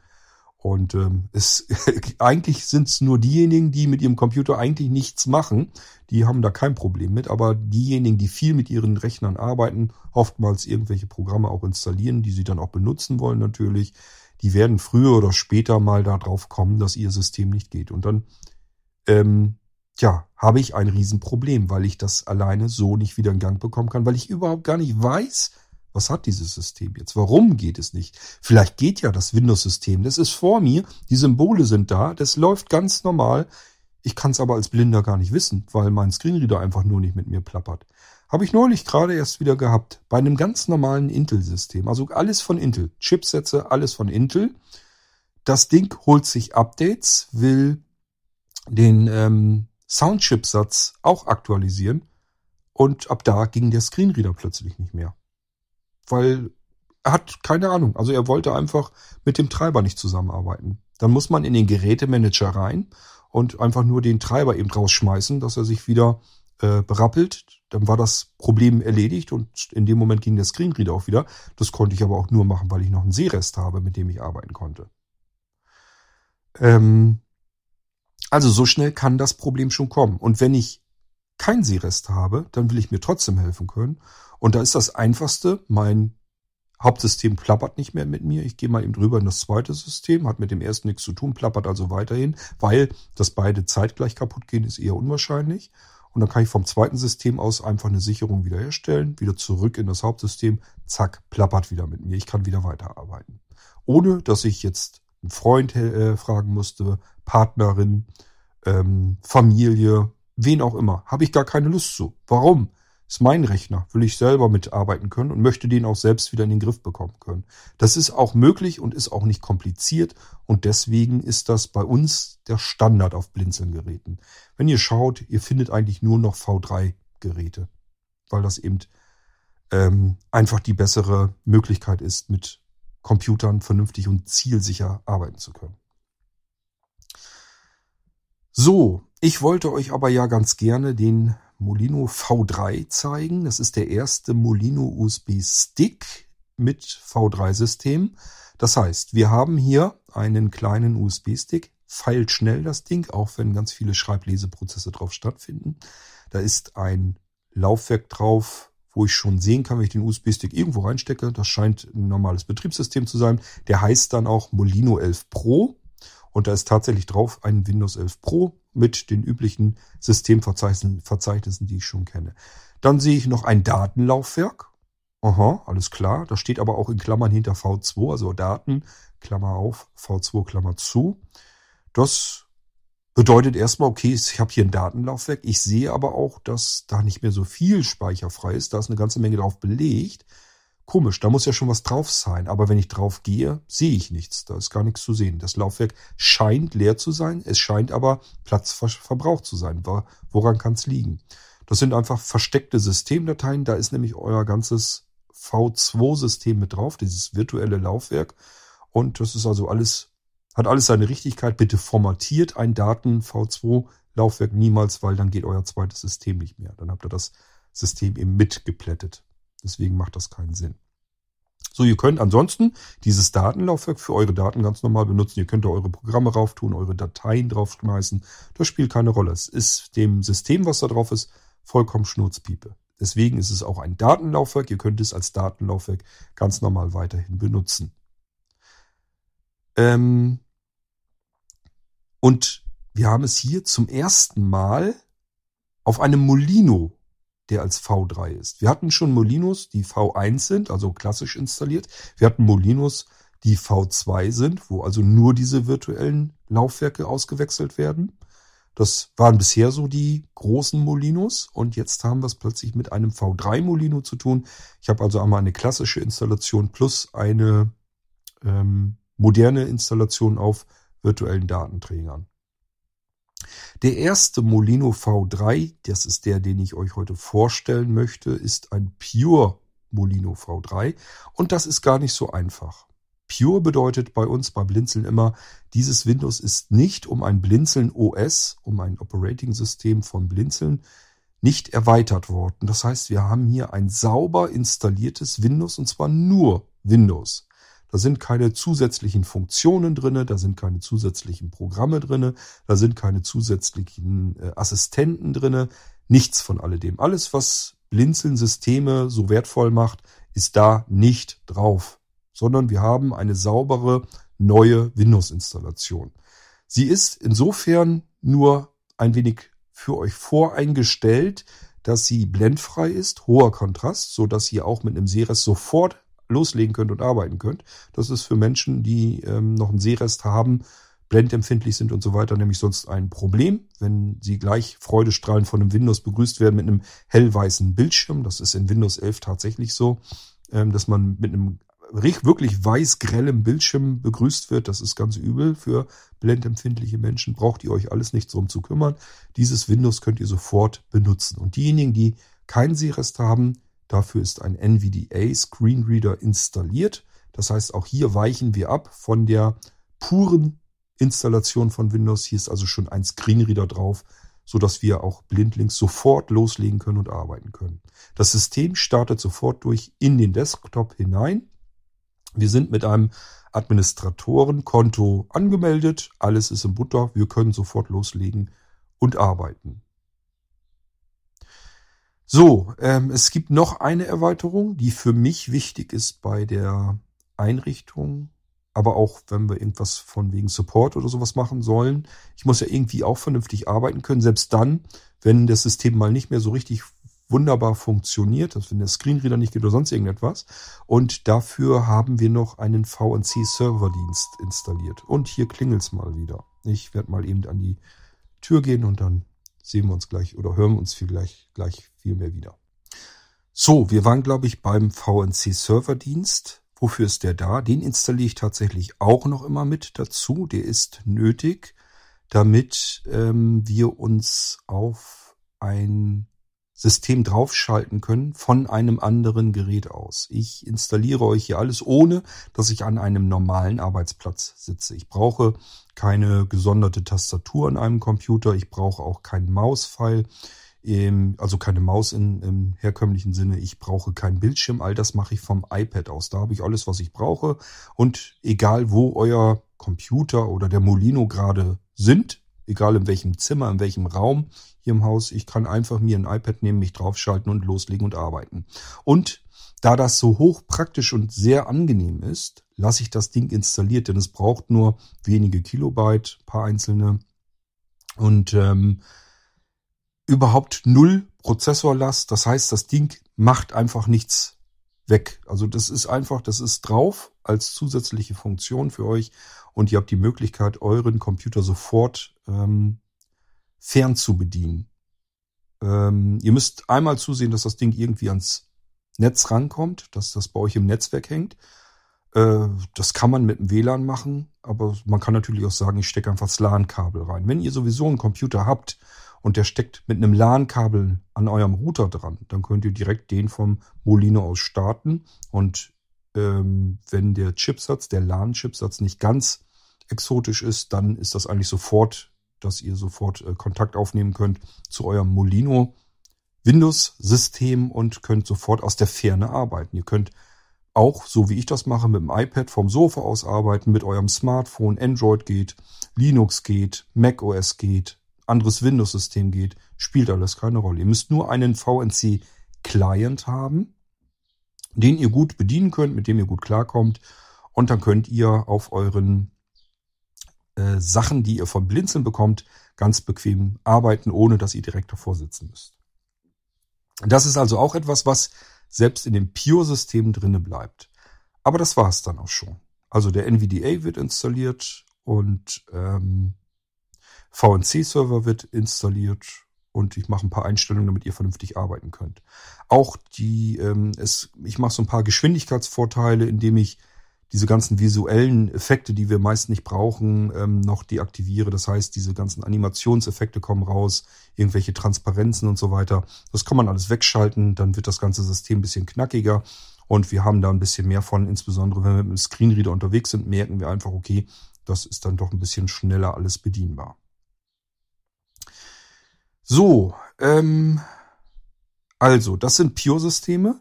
Und ähm, es, eigentlich sind es nur diejenigen, die mit ihrem Computer eigentlich nichts machen, die haben da kein Problem mit. Aber diejenigen, die viel mit ihren Rechnern arbeiten, oftmals irgendwelche Programme auch installieren, die sie dann auch benutzen wollen natürlich, die werden früher oder später mal darauf kommen, dass ihr System nicht geht. Und dann, ähm, ja, habe ich ein Riesenproblem, weil ich das alleine so nicht wieder in Gang bekommen kann, weil ich überhaupt gar nicht weiß, was hat dieses System jetzt? Warum geht es nicht? Vielleicht geht ja das Windows-System. Das ist vor mir. Die Symbole sind da. Das läuft ganz normal. Ich kann es aber als Blinder gar nicht wissen, weil mein Screenreader einfach nur nicht mit mir plappert. Habe ich neulich gerade erst wieder gehabt. Bei einem ganz normalen Intel-System. Also alles von Intel. Chipsätze, alles von Intel. Das Ding holt sich Updates, will den ähm, Soundchipsatz auch aktualisieren. Und ab da ging der Screenreader plötzlich nicht mehr weil er hat keine Ahnung. Also er wollte einfach mit dem Treiber nicht zusammenarbeiten. Dann muss man in den Gerätemanager rein und einfach nur den Treiber eben rausschmeißen, dass er sich wieder äh, berappelt. Dann war das Problem erledigt und in dem Moment ging der Screenreader auch wieder. Das konnte ich aber auch nur machen, weil ich noch einen Sehrest habe, mit dem ich arbeiten konnte. Ähm, also so schnell kann das Problem schon kommen. Und wenn ich kein Sehrest habe, dann will ich mir trotzdem helfen können. Und da ist das Einfachste, mein Hauptsystem plappert nicht mehr mit mir. Ich gehe mal eben drüber in das zweite System, hat mit dem ersten nichts zu tun, plappert also weiterhin, weil dass beide zeitgleich kaputt gehen, ist eher unwahrscheinlich. Und dann kann ich vom zweiten System aus einfach eine Sicherung wiederherstellen, wieder zurück in das Hauptsystem, zack, plappert wieder mit mir. Ich kann wieder weiterarbeiten. Ohne dass ich jetzt einen Freund äh, fragen musste, Partnerin, ähm, Familie, wen auch immer. Habe ich gar keine Lust zu. Warum? Ist mein Rechner, will ich selber mitarbeiten können und möchte den auch selbst wieder in den Griff bekommen können. Das ist auch möglich und ist auch nicht kompliziert und deswegen ist das bei uns der Standard auf Blinzeln-Geräten. Wenn ihr schaut, ihr findet eigentlich nur noch V3-Geräte, weil das eben ähm, einfach die bessere Möglichkeit ist, mit Computern vernünftig und zielsicher arbeiten zu können. So, ich wollte euch aber ja ganz gerne den Molino V3 zeigen. Das ist der erste Molino USB Stick mit V3-System. Das heißt, wir haben hier einen kleinen USB-Stick, feilt schnell das Ding, auch wenn ganz viele Schreibleseprozesse drauf stattfinden. Da ist ein Laufwerk drauf, wo ich schon sehen kann, wenn ich den USB-Stick irgendwo reinstecke. Das scheint ein normales Betriebssystem zu sein. Der heißt dann auch Molino 11 Pro. Und da ist tatsächlich drauf ein Windows 11 Pro mit den üblichen Systemverzeichnissen, die ich schon kenne. Dann sehe ich noch ein Datenlaufwerk. Aha, alles klar. Das steht aber auch in Klammern hinter V2, also Daten, Klammer auf, V2, Klammer zu. Das bedeutet erstmal, okay, ich habe hier ein Datenlaufwerk. Ich sehe aber auch, dass da nicht mehr so viel Speicher frei ist. Da ist eine ganze Menge drauf belegt. Komisch, da muss ja schon was drauf sein. Aber wenn ich drauf gehe, sehe ich nichts. Da ist gar nichts zu sehen. Das Laufwerk scheint leer zu sein. Es scheint aber Platz verbraucht zu sein. Woran kann es liegen? Das sind einfach versteckte Systemdateien. Da ist nämlich euer ganzes V2-System mit drauf, dieses virtuelle Laufwerk. Und das ist also alles, hat alles seine Richtigkeit. Bitte formatiert ein Daten V2-Laufwerk niemals, weil dann geht euer zweites System nicht mehr. Dann habt ihr das System eben mitgeplättet. Deswegen macht das keinen Sinn. So, ihr könnt ansonsten dieses Datenlaufwerk für eure Daten ganz normal benutzen. Ihr könnt da eure Programme rauf tun, eure Dateien draufschmeißen. Das spielt keine Rolle. Es ist dem System, was da drauf ist, vollkommen Schnurzpiepe. Deswegen ist es auch ein Datenlaufwerk. Ihr könnt es als Datenlaufwerk ganz normal weiterhin benutzen. Ähm und wir haben es hier zum ersten Mal auf einem Molino der als V3 ist. Wir hatten schon Molinos, die V1 sind, also klassisch installiert. Wir hatten Molinos, die V2 sind, wo also nur diese virtuellen Laufwerke ausgewechselt werden. Das waren bisher so die großen Molinos und jetzt haben wir es plötzlich mit einem V3 Molino zu tun. Ich habe also einmal eine klassische Installation plus eine ähm, moderne Installation auf virtuellen Datenträgern. Der erste Molino V3, das ist der, den ich euch heute vorstellen möchte, ist ein Pure Molino V3 und das ist gar nicht so einfach. Pure bedeutet bei uns bei Blinzeln immer, dieses Windows ist nicht um ein Blinzeln OS, um ein Operating System von Blinzeln, nicht erweitert worden. Das heißt, wir haben hier ein sauber installiertes Windows und zwar nur Windows. Da sind keine zusätzlichen Funktionen drinne, da sind keine zusätzlichen Programme drinne, da sind keine zusätzlichen äh, Assistenten drinne, nichts von alledem. Alles, was Blinzeln-Systeme so wertvoll macht, ist da nicht drauf, sondern wir haben eine saubere neue Windows-Installation. Sie ist insofern nur ein wenig für euch voreingestellt, dass sie blendfrei ist, hoher Kontrast, so dass ihr auch mit einem Seres sofort loslegen könnt und arbeiten könnt. Das ist für Menschen, die ähm, noch einen Sehrest haben, blendempfindlich sind und so weiter, nämlich sonst ein Problem, wenn sie gleich freudestrahlend von einem Windows begrüßt werden mit einem hellweißen Bildschirm. Das ist in Windows 11 tatsächlich so, ähm, dass man mit einem wirklich weiß grellem Bildschirm begrüßt wird. Das ist ganz übel für blendempfindliche Menschen. Braucht ihr euch alles nicht drum zu kümmern. Dieses Windows könnt ihr sofort benutzen. Und diejenigen, die keinen Sehrest haben, Dafür ist ein NVDA Screenreader installiert. Das heißt, auch hier weichen wir ab von der puren Installation von Windows. Hier ist also schon ein Screenreader drauf, so dass wir auch blindlings sofort loslegen können und arbeiten können. Das System startet sofort durch in den Desktop hinein. Wir sind mit einem Administratorenkonto angemeldet. Alles ist im Butter. Wir können sofort loslegen und arbeiten. So, ähm, es gibt noch eine Erweiterung, die für mich wichtig ist bei der Einrichtung, aber auch wenn wir irgendwas von wegen Support oder sowas machen sollen. Ich muss ja irgendwie auch vernünftig arbeiten können, selbst dann, wenn das System mal nicht mehr so richtig wunderbar funktioniert, also wenn der Screenreader nicht geht oder sonst irgendetwas. Und dafür haben wir noch einen VNC-Serverdienst installiert. Und hier klingelt's mal wieder. Ich werde mal eben an die Tür gehen und dann sehen wir uns gleich oder hören wir uns vielleicht gleich viel mehr wieder. So, wir waren, glaube ich, beim VNC Serverdienst. Wofür ist der da? Den installiere ich tatsächlich auch noch immer mit dazu. Der ist nötig, damit ähm, wir uns auf ein System draufschalten können von einem anderen Gerät aus. Ich installiere euch hier alles, ohne dass ich an einem normalen Arbeitsplatz sitze. Ich brauche keine gesonderte Tastatur an einem Computer. Ich brauche auch keinen Mauspfeil, also keine Maus in, im herkömmlichen Sinne. Ich brauche keinen Bildschirm. All das mache ich vom iPad aus. Da habe ich alles, was ich brauche. Und egal, wo euer Computer oder der Molino gerade sind, egal in welchem Zimmer, in welchem Raum hier im Haus, ich kann einfach mir ein iPad nehmen, mich draufschalten und loslegen und arbeiten. Und da das so hoch praktisch und sehr angenehm ist, lasse ich das Ding installiert, denn es braucht nur wenige Kilobyte, paar einzelne und ähm, überhaupt null Prozessorlast. Das heißt, das Ding macht einfach nichts weg. Also das ist einfach, das ist drauf als zusätzliche Funktion für euch und ihr habt die Möglichkeit, euren Computer sofort ähm, fern zu bedienen. Ähm, ihr müsst einmal zusehen, dass das Ding irgendwie ans Netz rankommt, dass das bei euch im Netzwerk hängt. Äh, das kann man mit dem WLAN machen, aber man kann natürlich auch sagen, ich stecke einfach das LAN-Kabel rein. Wenn ihr sowieso einen Computer habt und der steckt mit einem LAN-Kabel an eurem Router dran, dann könnt ihr direkt den vom Molino aus starten. Und ähm, wenn der Chipsatz, der LAN-Chipsatz nicht ganz exotisch ist, dann ist das eigentlich sofort, dass ihr sofort äh, Kontakt aufnehmen könnt zu eurem Molino Windows-System und könnt sofort aus der Ferne arbeiten. Ihr könnt auch, so wie ich das mache, mit dem iPad vom Sofa aus arbeiten, mit eurem Smartphone, Android geht, Linux geht, Mac OS geht, anderes Windows-System geht, spielt alles keine Rolle. Ihr müsst nur einen VNC-Client haben, den ihr gut bedienen könnt, mit dem ihr gut klarkommt. Und dann könnt ihr auf euren äh, Sachen, die ihr vom Blinzeln bekommt, ganz bequem arbeiten, ohne dass ihr direkt davor sitzen müsst. Das ist also auch etwas, was selbst in dem Pure-System drinne bleibt. Aber das war es dann auch schon. Also der NVDA wird installiert und ähm, VNC-Server wird installiert und ich mache ein paar Einstellungen, damit ihr vernünftig arbeiten könnt. Auch die, ähm, es, ich mache so ein paar Geschwindigkeitsvorteile, indem ich diese ganzen visuellen Effekte, die wir meist nicht brauchen, ähm, noch deaktiviere. Das heißt, diese ganzen Animationseffekte kommen raus, irgendwelche Transparenzen und so weiter. Das kann man alles wegschalten, dann wird das ganze System ein bisschen knackiger und wir haben da ein bisschen mehr von. Insbesondere wenn wir mit dem Screenreader unterwegs sind, merken wir einfach, okay, das ist dann doch ein bisschen schneller alles bedienbar. So, ähm, also, das sind Pure-Systeme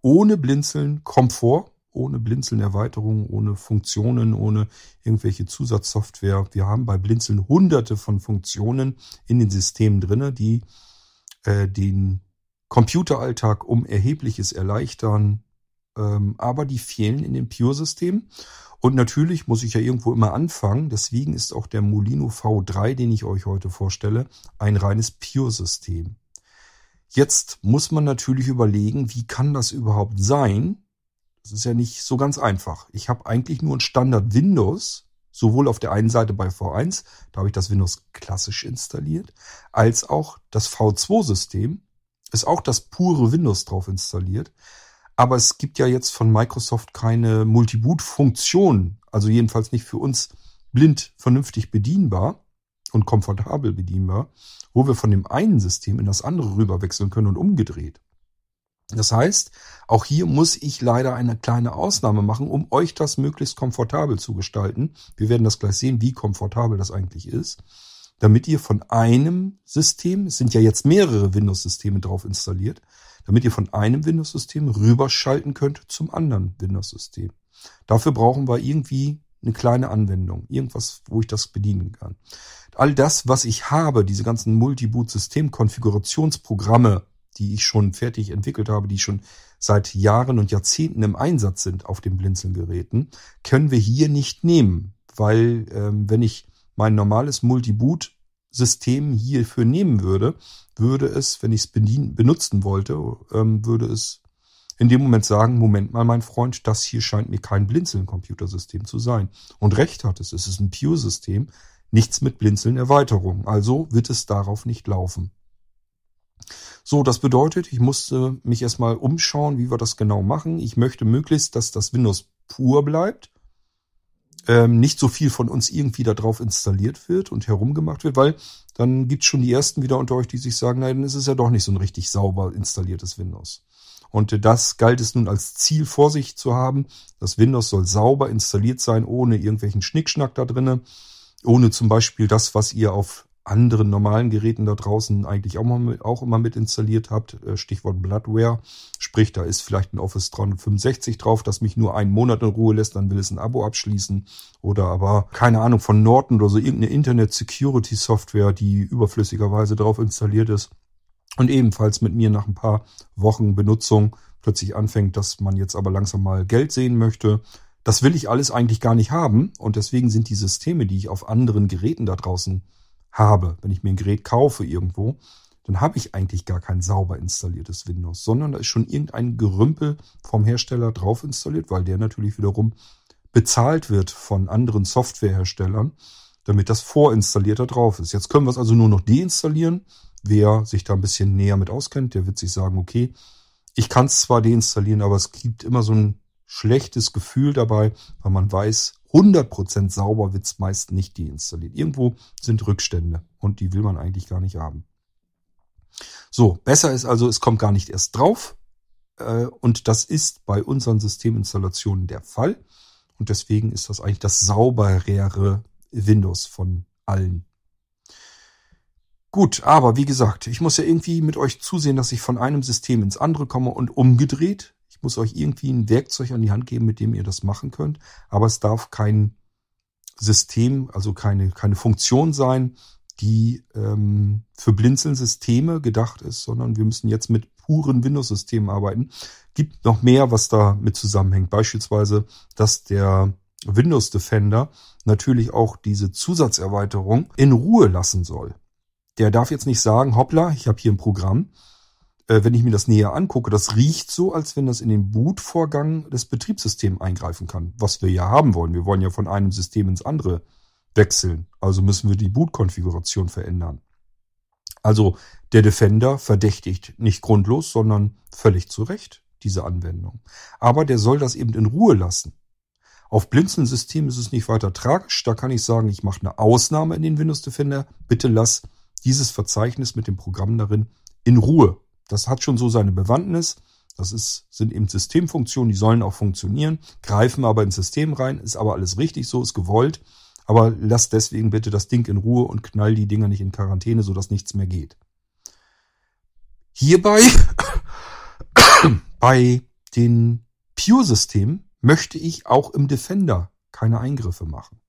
ohne Blinzeln, Komfort ohne Blinzeln-Erweiterungen, ohne Funktionen, ohne irgendwelche Zusatzsoftware. Wir haben bei Blinzeln hunderte von Funktionen in den Systemen drinne, die äh, den Computeralltag um erhebliches erleichtern, ähm, aber die fehlen in dem Pure-System. Und natürlich muss ich ja irgendwo immer anfangen. Deswegen ist auch der Molino V3, den ich euch heute vorstelle, ein reines Pure-System. Jetzt muss man natürlich überlegen, wie kann das überhaupt sein, das ist ja nicht so ganz einfach. Ich habe eigentlich nur ein Standard Windows, sowohl auf der einen Seite bei V1, da habe ich das Windows klassisch installiert, als auch das V2-System, ist auch das pure Windows drauf installiert. Aber es gibt ja jetzt von Microsoft keine Multiboot-Funktion, also jedenfalls nicht für uns blind vernünftig bedienbar und komfortabel bedienbar, wo wir von dem einen System in das andere rüberwechseln können und umgedreht. Das heißt, auch hier muss ich leider eine kleine Ausnahme machen, um euch das möglichst komfortabel zu gestalten. Wir werden das gleich sehen, wie komfortabel das eigentlich ist, damit ihr von einem System, es sind ja jetzt mehrere Windows-Systeme drauf installiert, damit ihr von einem Windows-System rüberschalten könnt zum anderen Windows-System. Dafür brauchen wir irgendwie eine kleine Anwendung, irgendwas, wo ich das bedienen kann. All das, was ich habe, diese ganzen Multiboot-System-Konfigurationsprogramme, die ich schon fertig entwickelt habe, die schon seit Jahren und Jahrzehnten im Einsatz sind auf den Blinzelgeräten, können wir hier nicht nehmen, weil ähm, wenn ich mein normales Multiboot-System hierfür nehmen würde, würde es, wenn ich es benutzen wollte, ähm, würde es in dem Moment sagen, Moment mal, mein Freund, das hier scheint mir kein Blinzeln-Computersystem zu sein. Und recht hat es, es ist ein Pure-System, nichts mit Blinzeln-Erweiterung. Also wird es darauf nicht laufen. So, das bedeutet, ich musste mich erstmal umschauen, wie wir das genau machen. Ich möchte möglichst, dass das Windows pur bleibt. Ähm, nicht so viel von uns irgendwie da drauf installiert wird und herumgemacht wird, weil dann gibt's schon die ersten wieder unter euch, die sich sagen, nein, dann ist es ja doch nicht so ein richtig sauber installiertes Windows. Und das galt es nun als Ziel vor sich zu haben. Das Windows soll sauber installiert sein, ohne irgendwelchen Schnickschnack da drinnen, ohne zum Beispiel das, was ihr auf anderen normalen Geräten da draußen eigentlich auch, mal auch immer mit installiert habt. Äh, Stichwort Bloodware. Sprich, da ist vielleicht ein Office 365 drauf, das mich nur einen Monat in Ruhe lässt, dann will es ein Abo abschließen. Oder aber, keine Ahnung, von Norton oder so irgendeine Internet Security Software, die überflüssigerweise drauf installiert ist. Und ebenfalls mit mir nach ein paar Wochen Benutzung plötzlich anfängt, dass man jetzt aber langsam mal Geld sehen möchte. Das will ich alles eigentlich gar nicht haben. Und deswegen sind die Systeme, die ich auf anderen Geräten da draußen habe, wenn ich mir ein Gerät kaufe irgendwo, dann habe ich eigentlich gar kein sauber installiertes Windows, sondern da ist schon irgendein Gerümpel vom Hersteller drauf installiert, weil der natürlich wiederum bezahlt wird von anderen Softwareherstellern, damit das vorinstalliert da drauf ist. Jetzt können wir es also nur noch deinstallieren. Wer sich da ein bisschen näher mit auskennt, der wird sich sagen, okay, Ich kann es zwar deinstallieren, aber es gibt immer so ein schlechtes Gefühl dabei, weil man weiß, 100% sauber wird's meist nicht deinstalliert. Irgendwo sind Rückstände und die will man eigentlich gar nicht haben. So, besser ist also, es kommt gar nicht erst drauf. Äh, und das ist bei unseren Systeminstallationen der Fall. Und deswegen ist das eigentlich das sauberere Windows von allen. Gut, aber wie gesagt, ich muss ja irgendwie mit euch zusehen, dass ich von einem System ins andere komme und umgedreht. Muss euch irgendwie ein Werkzeug an die Hand geben, mit dem ihr das machen könnt. Aber es darf kein System, also keine, keine Funktion sein, die ähm, für Blinzeln-Systeme gedacht ist, sondern wir müssen jetzt mit puren Windows-Systemen arbeiten. Gibt noch mehr, was da mit zusammenhängt. Beispielsweise, dass der Windows Defender natürlich auch diese Zusatzerweiterung in Ruhe lassen soll. Der darf jetzt nicht sagen, hoppla, ich habe hier ein Programm. Äh, wenn ich mir das näher angucke, das riecht so, als wenn das in den Bootvorgang des Betriebssystems eingreifen kann. Was wir ja haben wollen. Wir wollen ja von einem System ins andere wechseln. Also müssen wir die Bootkonfiguration verändern. Also der Defender verdächtigt nicht grundlos, sondern völlig zu Recht diese Anwendung. Aber der soll das eben in Ruhe lassen. Auf Blinzeln-System ist es nicht weiter tragisch. Da kann ich sagen, ich mache eine Ausnahme in den Windows Defender. Bitte lass dieses Verzeichnis mit dem Programm darin in Ruhe. Das hat schon so seine Bewandtnis. Das ist, sind eben Systemfunktionen, die sollen auch funktionieren, greifen aber ins System rein, ist aber alles richtig so, ist gewollt. Aber lass deswegen bitte das Ding in Ruhe und knall die Dinger nicht in Quarantäne, sodass nichts mehr geht. Hierbei, bei den Pure-Systemen, möchte ich auch im Defender keine Eingriffe machen.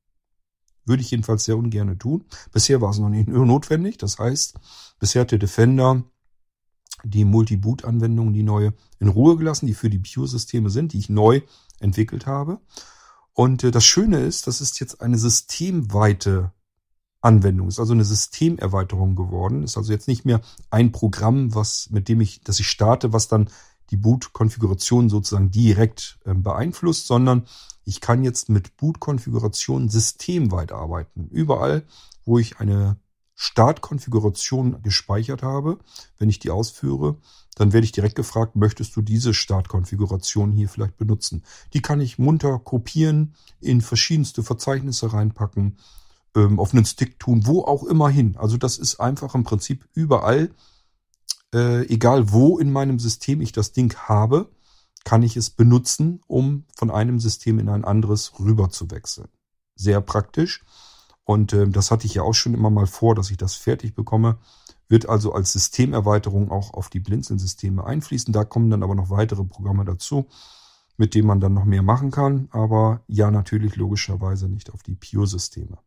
Würde ich jedenfalls sehr ungern tun. Bisher war es noch nicht notwendig. Das heißt, bisher hat der Defender die Multi-Boot-Anwendung, die neue, in Ruhe gelassen, die für die Pure-Systeme sind, die ich neu entwickelt habe. Und äh, das Schöne ist, das ist jetzt eine systemweite Anwendung, ist also eine Systemerweiterung geworden, ist also jetzt nicht mehr ein Programm, was mit dem ich, dass ich starte, was dann die Boot-Konfiguration sozusagen direkt äh, beeinflusst, sondern ich kann jetzt mit Boot-Konfiguration systemweit arbeiten. Überall, wo ich eine Startkonfiguration gespeichert habe, wenn ich die ausführe, dann werde ich direkt gefragt, möchtest du diese Startkonfiguration hier vielleicht benutzen? Die kann ich munter kopieren, in verschiedenste Verzeichnisse reinpacken, ähm, auf einen Stick tun, wo auch immer hin. Also das ist einfach im Prinzip überall, äh, egal wo in meinem System ich das Ding habe, kann ich es benutzen, um von einem System in ein anderes rüber zu wechseln. Sehr praktisch. Und äh, das hatte ich ja auch schon immer mal vor, dass ich das fertig bekomme. Wird also als Systemerweiterung auch auf die Blinzeln-Systeme einfließen. Da kommen dann aber noch weitere Programme dazu, mit denen man dann noch mehr machen kann. Aber ja, natürlich logischerweise nicht auf die Pure-Systeme.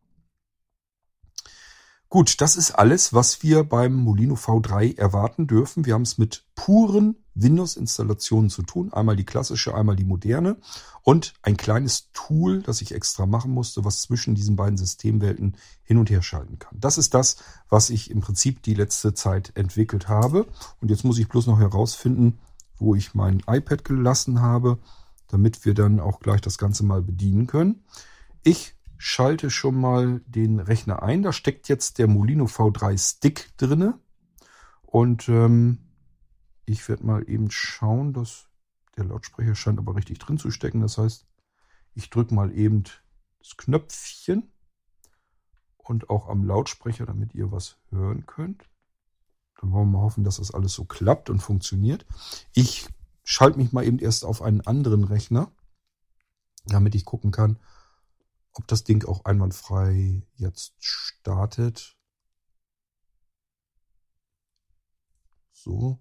Gut, das ist alles, was wir beim Molino V3 erwarten dürfen. Wir haben es mit puren Windows-Installationen zu tun. Einmal die klassische, einmal die moderne. Und ein kleines Tool, das ich extra machen musste, was zwischen diesen beiden Systemwelten hin und her schalten kann. Das ist das, was ich im Prinzip die letzte Zeit entwickelt habe. Und jetzt muss ich bloß noch herausfinden, wo ich mein iPad gelassen habe, damit wir dann auch gleich das Ganze mal bedienen können. Ich schalte schon mal den Rechner ein. Da steckt jetzt der Molino V3 Stick drinne. Und ähm, ich werde mal eben schauen, dass der Lautsprecher scheint aber richtig drin zu stecken. Das heißt, ich drücke mal eben das Knöpfchen und auch am Lautsprecher, damit ihr was hören könnt. Dann wollen wir mal hoffen, dass das alles so klappt und funktioniert. Ich schalte mich mal eben erst auf einen anderen Rechner, damit ich gucken kann, ob das Ding auch einwandfrei jetzt startet. So.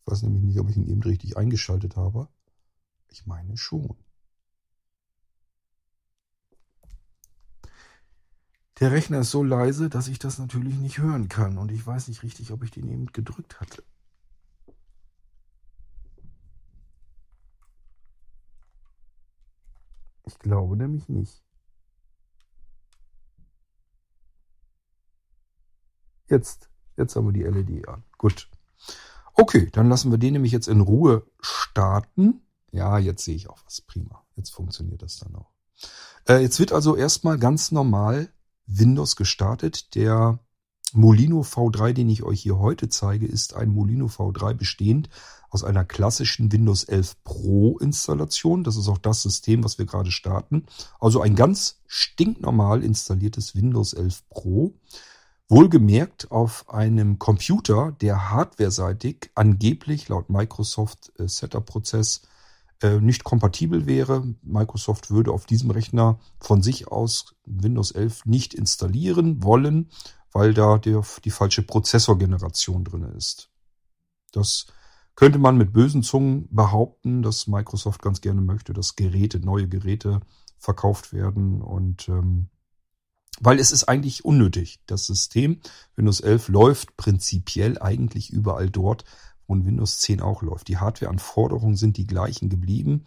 Ich weiß nämlich nicht, ob ich ihn eben richtig eingeschaltet habe. Ich meine schon. Der Rechner ist so leise, dass ich das natürlich nicht hören kann. Und ich weiß nicht richtig, ob ich den eben gedrückt hatte. Ich glaube nämlich nicht. Jetzt, jetzt haben wir die LED an. Gut. Okay, dann lassen wir den nämlich jetzt in Ruhe starten. Ja, jetzt sehe ich auch was. Prima. Jetzt funktioniert das dann auch. Äh, jetzt wird also erstmal ganz normal Windows gestartet. Der Molino V3, den ich euch hier heute zeige, ist ein Molino V3 bestehend aus einer klassischen Windows 11 Pro Installation. Das ist auch das System, was wir gerade starten. Also ein ganz stinknormal installiertes Windows 11 Pro. Wohlgemerkt auf einem Computer, der hardwareseitig angeblich laut Microsoft äh, Setup-Prozess äh, nicht kompatibel wäre. Microsoft würde auf diesem Rechner von sich aus Windows 11 nicht installieren wollen, weil da der, die falsche Prozessorgeneration drin ist. Das könnte man mit bösen Zungen behaupten, dass Microsoft ganz gerne möchte, dass Geräte, neue Geräte verkauft werden und ähm, weil es ist eigentlich unnötig. Das System Windows 11 läuft prinzipiell eigentlich überall dort, wo Windows 10 auch läuft. Die Hardwareanforderungen sind die gleichen geblieben.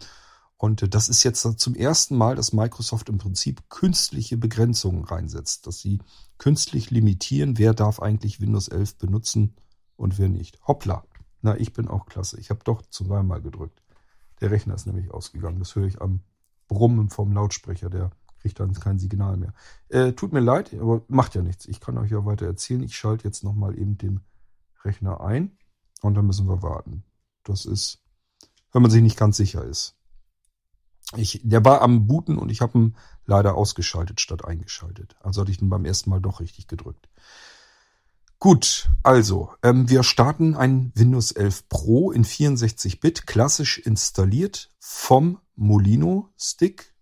Und das ist jetzt zum ersten Mal, dass Microsoft im Prinzip künstliche Begrenzungen reinsetzt, dass sie künstlich limitieren, wer darf eigentlich Windows 11 benutzen und wer nicht. Hoppla, na, ich bin auch klasse. Ich habe doch zweimal gedrückt. Der Rechner ist nämlich ausgegangen. Das höre ich am Brummen vom Lautsprecher. Der kriegt dann kein Signal mehr. Äh, tut mir leid, aber macht ja nichts. Ich kann euch ja weiter erzählen. Ich schalte jetzt nochmal eben den Rechner ein und dann müssen wir warten. Das ist, wenn man sich nicht ganz sicher ist. Ich, der war am Booten und ich habe ihn leider ausgeschaltet statt eingeschaltet. Also hatte ich ihn beim ersten Mal doch richtig gedrückt. Gut, also ähm, wir starten ein Windows 11 Pro in 64-Bit, klassisch installiert vom Molino Stick.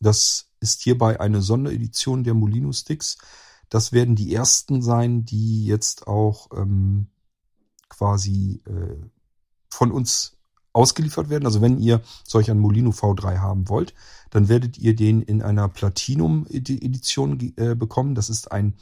Das ist hierbei eine Sonderedition der Molino Sticks. Das werden die ersten sein, die jetzt auch ähm, quasi äh, von uns ausgeliefert werden. Also wenn ihr solch ein Molino V3 haben wollt, dann werdet ihr den in einer Platinum-Edition äh, bekommen. Das ist ein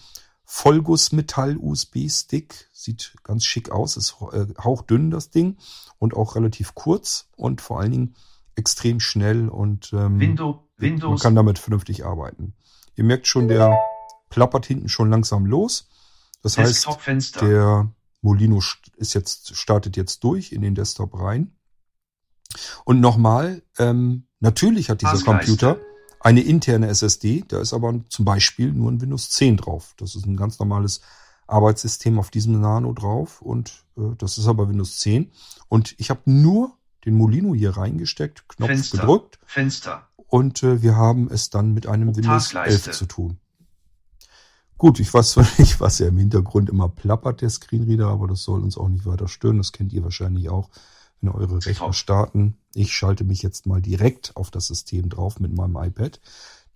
Vollgussmetall-USB-Stick. Sieht ganz schick aus, ist äh, hauchdünn das Ding und auch relativ kurz und vor allen Dingen extrem schnell und ähm, Windows, Windows. man kann damit vernünftig arbeiten. Ihr merkt schon, der plappert hinten schon langsam los. Das heißt, der Molino ist jetzt, startet jetzt durch in den Desktop rein. Und nochmal, ähm, natürlich hat dieser Computer eine interne SSD, da ist aber zum Beispiel nur ein Windows 10 drauf. Das ist ein ganz normales Arbeitssystem auf diesem Nano drauf und äh, das ist aber Windows 10. Und ich habe nur den Molino hier reingesteckt, Knopf Fenster, gedrückt Fenster. und äh, wir haben es dann mit einem Windows Taskleiste. 11 zu tun. Gut, ich weiß zwar nicht, was ja im Hintergrund immer plappert, der Screenreader, aber das soll uns auch nicht weiter stören. Das kennt ihr wahrscheinlich auch, wenn eure Rechner Top. starten. Ich schalte mich jetzt mal direkt auf das System drauf mit meinem iPad,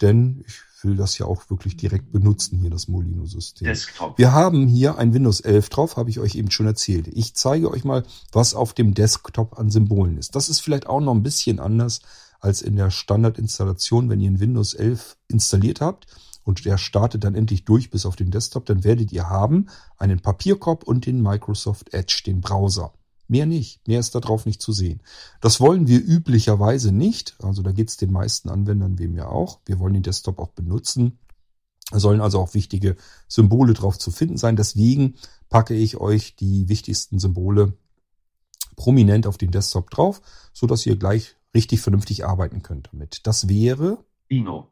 denn ich will das ja auch wirklich direkt benutzen, hier das Molino-System. Desktop. Wir haben hier ein Windows 11 drauf, habe ich euch eben schon erzählt. Ich zeige euch mal, was auf dem Desktop an Symbolen ist. Das ist vielleicht auch noch ein bisschen anders als in der Standardinstallation, wenn ihr ein Windows 11 installiert habt und der startet dann endlich durch bis auf den Desktop, dann werdet ihr haben einen Papierkorb und den Microsoft Edge, den Browser. Mehr nicht. Mehr ist da drauf nicht zu sehen. Das wollen wir üblicherweise nicht. Also da geht's den meisten Anwendern wie mir auch. Wir wollen den Desktop auch benutzen. Da sollen also auch wichtige Symbole drauf zu finden sein. Deswegen packe ich euch die wichtigsten Symbole prominent auf den Desktop drauf, so dass ihr gleich richtig vernünftig arbeiten könnt damit. Das wäre, Ino.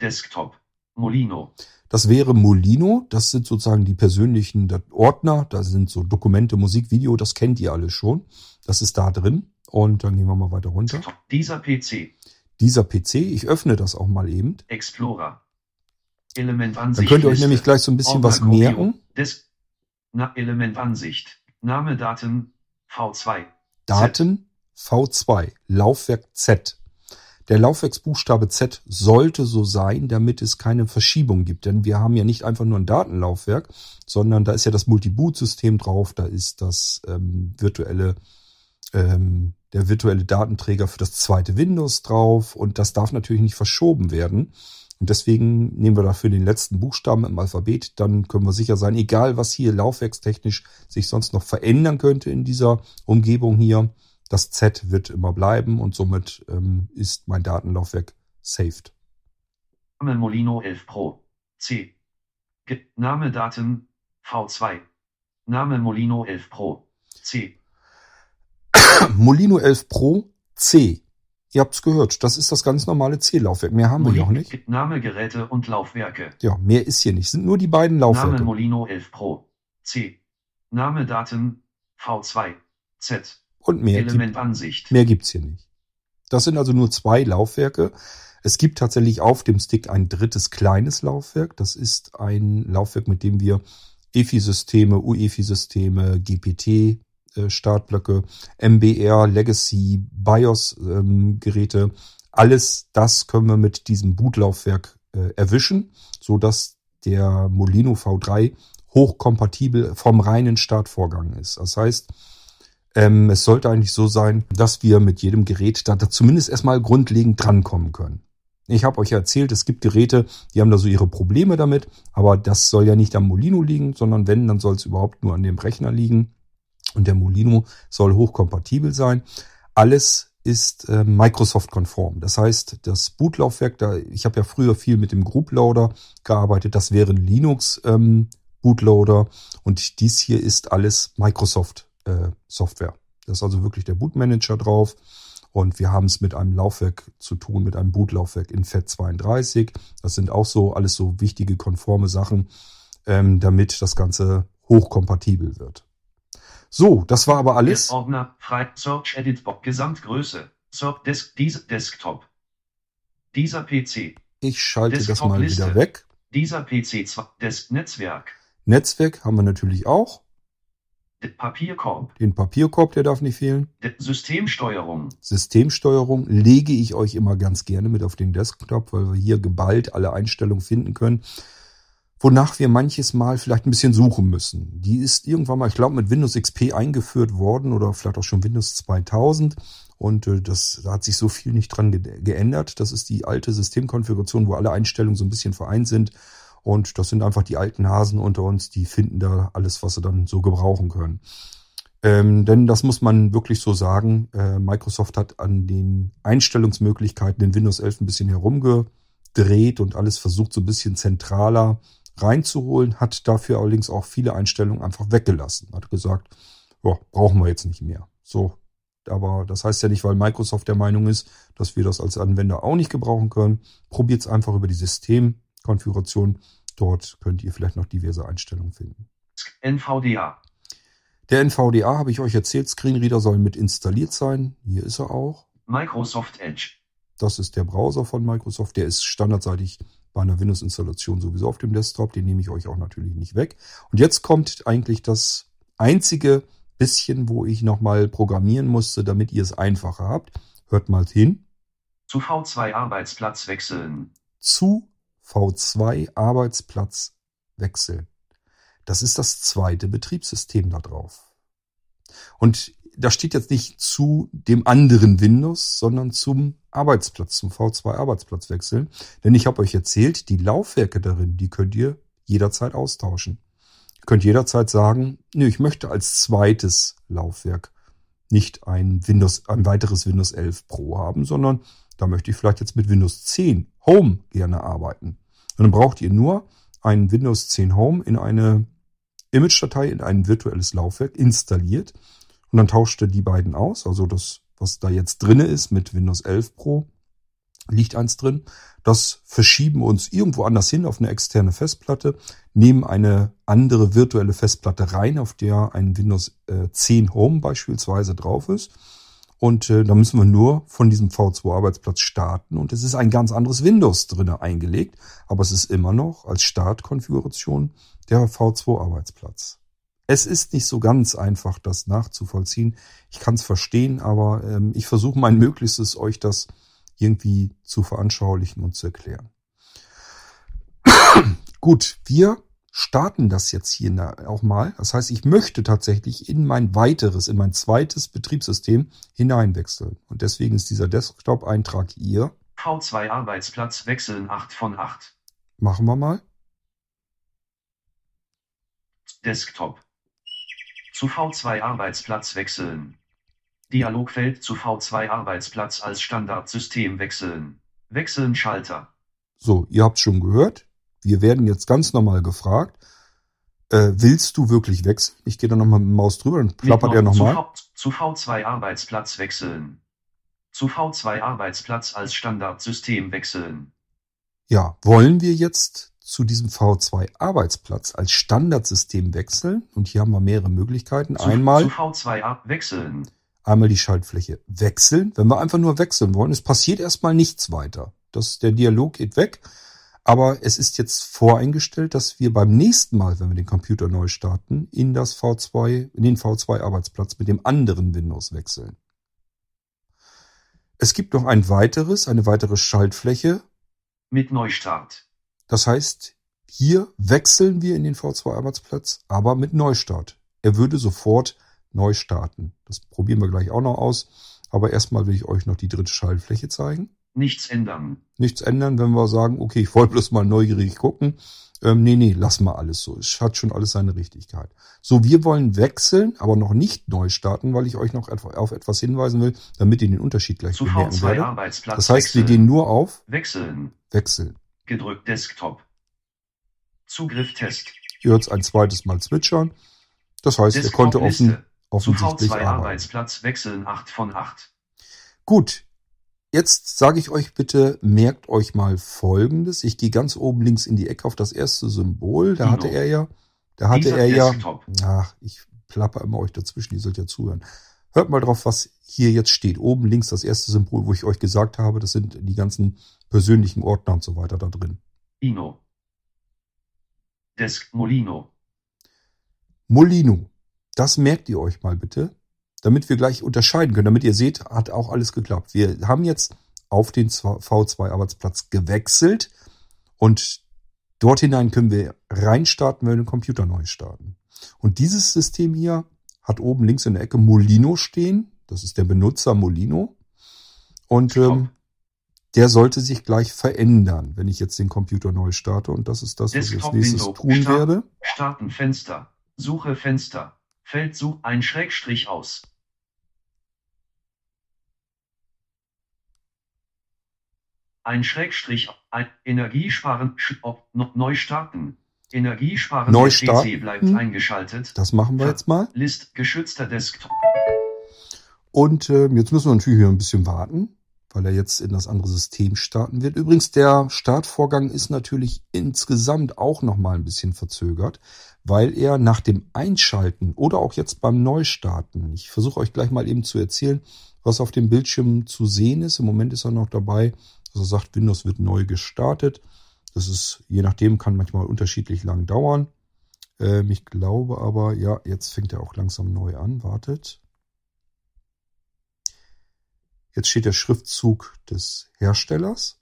Desktop. Molino. Das wäre Molino. Das sind sozusagen die persönlichen Ordner. Da sind so Dokumente, Musik, Video. Das kennt ihr alles schon. Das ist da drin. Und dann gehen wir mal weiter runter. Dieser PC. Dieser PC, ich öffne das auch mal eben. Explorer. Element Dann Ansicht. könnt ihr euch Liste. nämlich gleich so ein bisschen was Ordner merken. Kopio. Des Na, Element Ansicht. Name Daten. V2. Daten V2, Laufwerk Z. Der Laufwerksbuchstabe Z sollte so sein, damit es keine Verschiebung gibt. Denn wir haben ja nicht einfach nur ein Datenlaufwerk, sondern da ist ja das Multiboot-System drauf, da ist das ähm, virtuelle, ähm, der virtuelle Datenträger für das zweite Windows drauf und das darf natürlich nicht verschoben werden. Und deswegen nehmen wir dafür den letzten Buchstaben im Alphabet. Dann können wir sicher sein, egal was hier laufwerkstechnisch sich sonst noch verändern könnte in dieser Umgebung hier, das Z wird immer bleiben und somit ähm, ist mein Datenlaufwerk saved. Name Molino 11 Pro. C. Ge Name Daten. V2. Name Molino 11 Pro. C. Molino 11 Pro C. Ihr habt's gehört, das ist das ganz normale C-Laufwerk. Mehr haben wir ja auch nicht. Name Geräte und Laufwerke. Ja, mehr ist hier nicht. Sind nur die beiden Laufwerke. Name Molino 11 Pro. C. Name Daten V2. Z. Und mehr, Element gibt, mehr gibt's hier nicht. Das sind also nur zwei Laufwerke. Es gibt tatsächlich auf dem Stick ein drittes kleines Laufwerk. Das ist ein Laufwerk, mit dem wir EFI-Systeme, UEFI-Systeme, GPT, äh, Startblöcke, MBR, Legacy, BIOS-Geräte, ähm, alles das können wir mit diesem Bootlaufwerk äh, erwischen, so dass der Molino V3 hochkompatibel vom reinen Startvorgang ist. Das heißt, ähm, es sollte eigentlich so sein, dass wir mit jedem Gerät da, da zumindest erstmal grundlegend drankommen können. Ich habe euch ja erzählt, es gibt Geräte, die haben da so ihre Probleme damit, aber das soll ja nicht am Molino liegen, sondern wenn, dann soll es überhaupt nur an dem Rechner liegen. Und der Molino soll hochkompatibel sein. Alles ist äh, Microsoft-konform. Das heißt, das Bootlaufwerk, da ich habe ja früher viel mit dem Group Loader gearbeitet, das wäre ein Linux ähm, Bootloader und dies hier ist alles Microsoft äh, Software. Das ist also wirklich der Bootmanager drauf. Und wir haben es mit einem Laufwerk zu tun, mit einem Bootlaufwerk in FAT32. Das sind auch so alles so wichtige konforme Sachen, ähm, damit das Ganze hochkompatibel wird. So, das war aber alles. Ordner, frei, Search Edit Gesamtgröße, Search Desk, diese Desktop. Dieser PC. Ich schalte Desktop das mal Liste. wieder weg. Dieser PC, Desk Netzwerk. Netzwerk haben wir natürlich auch. Papierkorb. Den Papierkorb, der darf nicht fehlen. Systemsteuerung. Systemsteuerung lege ich euch immer ganz gerne mit auf den Desktop, weil wir hier geballt alle Einstellungen finden können, wonach wir manches Mal vielleicht ein bisschen suchen müssen. Die ist irgendwann mal, ich glaube, mit Windows XP eingeführt worden oder vielleicht auch schon Windows 2000. Und äh, das, da hat sich so viel nicht dran ge geändert. Das ist die alte Systemkonfiguration, wo alle Einstellungen so ein bisschen vereint sind. Und das sind einfach die alten Hasen unter uns, die finden da alles, was sie dann so gebrauchen können. Ähm, denn das muss man wirklich so sagen. Äh, Microsoft hat an den Einstellungsmöglichkeiten in Windows 11 ein bisschen herumgedreht und alles versucht so ein bisschen zentraler reinzuholen, hat dafür allerdings auch viele Einstellungen einfach weggelassen. Hat gesagt, ja, brauchen wir jetzt nicht mehr. So. Aber das heißt ja nicht, weil Microsoft der Meinung ist, dass wir das als Anwender auch nicht gebrauchen können. Probiert es einfach über die System Konfiguration. Dort könnt ihr vielleicht noch diverse Einstellungen finden. NVDA. Der NVDA habe ich euch erzählt, Screenreader soll mit installiert sein. Hier ist er auch. Microsoft Edge. Das ist der Browser von Microsoft. Der ist standardseitig bei einer Windows-Installation sowieso auf dem Desktop. Den nehme ich euch auch natürlich nicht weg. Und jetzt kommt eigentlich das einzige bisschen, wo ich nochmal programmieren musste, damit ihr es einfacher habt. Hört mal hin. Zu V2 Arbeitsplatz wechseln. Zu V2 Arbeitsplatz wechseln. Das ist das zweite Betriebssystem da drauf. Und da steht jetzt nicht zu dem anderen Windows, sondern zum Arbeitsplatz, zum V2 Arbeitsplatz wechseln. Denn ich habe euch erzählt, die Laufwerke darin, die könnt ihr jederzeit austauschen. Ihr könnt jederzeit sagen, nö, ich möchte als zweites Laufwerk nicht ein Windows, ein weiteres Windows 11 Pro haben, sondern da möchte ich vielleicht jetzt mit Windows 10 Home gerne arbeiten. Und dann braucht ihr nur ein Windows 10 Home in eine Image-Datei, in ein virtuelles Laufwerk installiert. Und dann tauscht ihr die beiden aus. Also das, was da jetzt drinne ist mit Windows 11 Pro, liegt eins drin. Das verschieben wir uns irgendwo anders hin auf eine externe Festplatte, nehmen eine andere virtuelle Festplatte rein, auf der ein Windows 10 Home beispielsweise drauf ist und äh, da müssen wir nur von diesem V2-Arbeitsplatz starten. Und es ist ein ganz anderes Windows drinne eingelegt. Aber es ist immer noch als Startkonfiguration der V2-Arbeitsplatz. Es ist nicht so ganz einfach, das nachzuvollziehen. Ich kann es verstehen, aber ähm, ich versuche mein Möglichstes, euch das irgendwie zu veranschaulichen und zu erklären. Gut, wir starten das jetzt hier auch mal. Das heißt, ich möchte tatsächlich in mein weiteres, in mein zweites Betriebssystem hineinwechseln. Und deswegen ist dieser Desktop-Eintrag hier. V2 Arbeitsplatz wechseln 8 von 8. Machen wir mal. Desktop. Zu V2 Arbeitsplatz wechseln. Dialogfeld zu V2 Arbeitsplatz als Standardsystem wechseln. Wechseln Schalter. So, ihr habt schon gehört. Wir werden jetzt ganz normal gefragt, äh, willst du wirklich wechseln? Ich gehe da nochmal mit dem Maus drüber, dann plappert er nochmal. Zu, v, zu V2 Arbeitsplatz wechseln. Zu V2 Arbeitsplatz als Standardsystem wechseln. Ja, wollen wir jetzt zu diesem V2 Arbeitsplatz als Standardsystem wechseln? Und hier haben wir mehrere Möglichkeiten. Zu, Einmal zu V2 ab wechseln. einmal die Schaltfläche wechseln. Wenn wir einfach nur wechseln wollen, es passiert erstmal nichts weiter. Das, der Dialog geht weg. Aber es ist jetzt voreingestellt, dass wir beim nächsten Mal, wenn wir den Computer neu starten, in das V2, in den V2 Arbeitsplatz mit dem anderen Windows wechseln. Es gibt noch ein weiteres, eine weitere Schaltfläche. Mit Neustart. Das heißt, hier wechseln wir in den V2 Arbeitsplatz, aber mit Neustart. Er würde sofort neu starten. Das probieren wir gleich auch noch aus. Aber erstmal will ich euch noch die dritte Schaltfläche zeigen. Nichts ändern. Nichts ändern, wenn wir sagen, okay, ich wollte bloß mal neugierig gucken. Ähm, nee, nee, lass mal alles so. Es hat schon alles seine Richtigkeit. So, wir wollen wechseln, aber noch nicht neu starten, weil ich euch noch auf etwas hinweisen will, damit ihr den Unterschied gleich Zu bemerken V2 werdet. Arbeitsplatz Das heißt, wir wechseln. gehen nur auf Wechseln. Wechseln. Gedrückt Desktop. Zugriff Test. Ihr hört es ein zweites Mal zwitschern. Das heißt, er Desktop konnte offen, Liste. Zu offensichtlich V2 arbeiten. Arbeitsplatz wechseln 8 von 8. Gut, jetzt sage ich euch bitte, merkt euch mal Folgendes. Ich gehe ganz oben links in die Ecke auf das erste Symbol. Da Kino. hatte er ja, da hatte Dieser er ja, Desktop. ach, ich plapper immer euch dazwischen, ihr sollt ja zuhören. Hört mal drauf, was hier jetzt steht. Oben links das erste Symbol, wo ich euch gesagt habe, das sind die ganzen persönlichen Ordner und so weiter da drin. Ino. Desk Molino. Molino. Das merkt ihr euch mal bitte, damit wir gleich unterscheiden können, damit ihr seht, hat auch alles geklappt. Wir haben jetzt auf den V2 Arbeitsplatz gewechselt und dort hinein können wir reinstarten, wenn wir den Computer neu starten. Und dieses System hier hat oben links in der Ecke Molino stehen. Das ist der Benutzer Molino. Und ähm, der sollte sich gleich verändern, wenn ich jetzt den Computer neu starte. Und das ist das, was ich als nächstes Window. tun Start. werde. Starten Fenster. Suche Fenster. Feld Such ein Schrägstrich aus. Ein Schrägstrich, ein Energiesparen, ob, neu starten. Energiesparen, Neu der starten. PC bleibt eingeschaltet. Das machen wir jetzt mal. List geschützter Desktop. Und äh, jetzt müssen wir natürlich hier ein bisschen warten, weil er jetzt in das andere System starten wird. Übrigens, der Startvorgang ist natürlich insgesamt auch nochmal ein bisschen verzögert, weil er nach dem Einschalten oder auch jetzt beim Neustarten, ich versuche euch gleich mal eben zu erzählen, was auf dem Bildschirm zu sehen ist. Im Moment ist er noch dabei, dass er sagt, Windows wird neu gestartet. Das ist, je nachdem, kann manchmal unterschiedlich lang dauern. Ähm, ich glaube aber, ja, jetzt fängt er auch langsam neu an. Wartet. Jetzt steht der Schriftzug des Herstellers.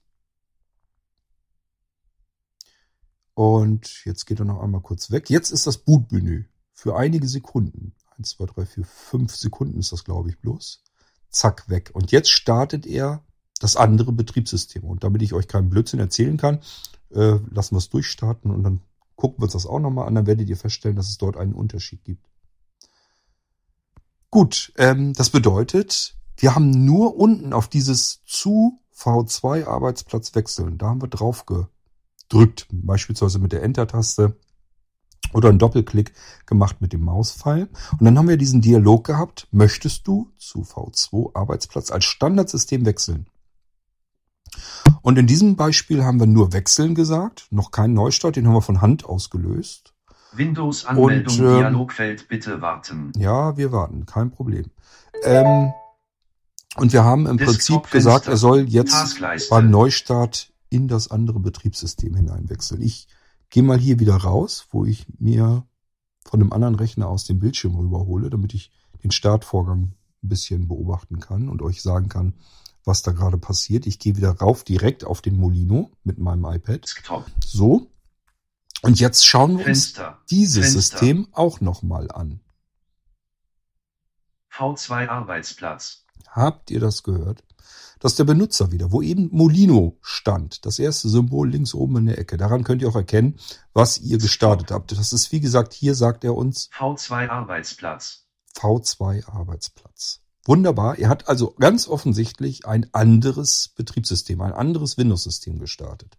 Und jetzt geht er noch einmal kurz weg. Jetzt ist das Bootmenü für einige Sekunden. Eins, zwei, drei, vier, fünf Sekunden ist das, glaube ich, bloß. Zack, weg. Und jetzt startet er das andere Betriebssystem. Und damit ich euch keinen Blödsinn erzählen kann, äh, lassen wir es durchstarten und dann gucken wir uns das auch nochmal an. Dann werdet ihr feststellen, dass es dort einen Unterschied gibt. Gut, ähm, das bedeutet, wir haben nur unten auf dieses zu V2 Arbeitsplatz wechseln. Da haben wir drauf gedrückt, beispielsweise mit der Enter-Taste oder einen Doppelklick gemacht mit dem Mauspfeil. Und dann haben wir diesen Dialog gehabt, möchtest du zu V2 Arbeitsplatz als Standardsystem wechseln? Und in diesem Beispiel haben wir nur wechseln gesagt, noch keinen Neustart, den haben wir von Hand ausgelöst. Windows Anmeldung Und, ähm, Dialogfeld bitte warten. Ja, wir warten, kein Problem. Ähm, und wir haben im Prinzip gesagt, er soll jetzt Taskleiste. beim Neustart in das andere Betriebssystem hineinwechseln. Ich gehe mal hier wieder raus, wo ich mir von dem anderen Rechner aus den Bildschirm rüberhole, damit ich den Startvorgang ein bisschen beobachten kann und euch sagen kann, was da gerade passiert. Ich gehe wieder rauf direkt auf den Molino mit meinem iPad. So. Und jetzt schauen wir uns Fenster. dieses Fenster. System auch nochmal an. V2 Arbeitsplatz. Habt ihr das gehört? Das ist der Benutzer wieder, wo eben Molino stand. Das erste Symbol links oben in der Ecke. Daran könnt ihr auch erkennen, was ihr gestartet habt. Das ist, wie gesagt, hier sagt er uns V2 Arbeitsplatz. V2 Arbeitsplatz. Wunderbar. Er hat also ganz offensichtlich ein anderes Betriebssystem, ein anderes Windows-System gestartet.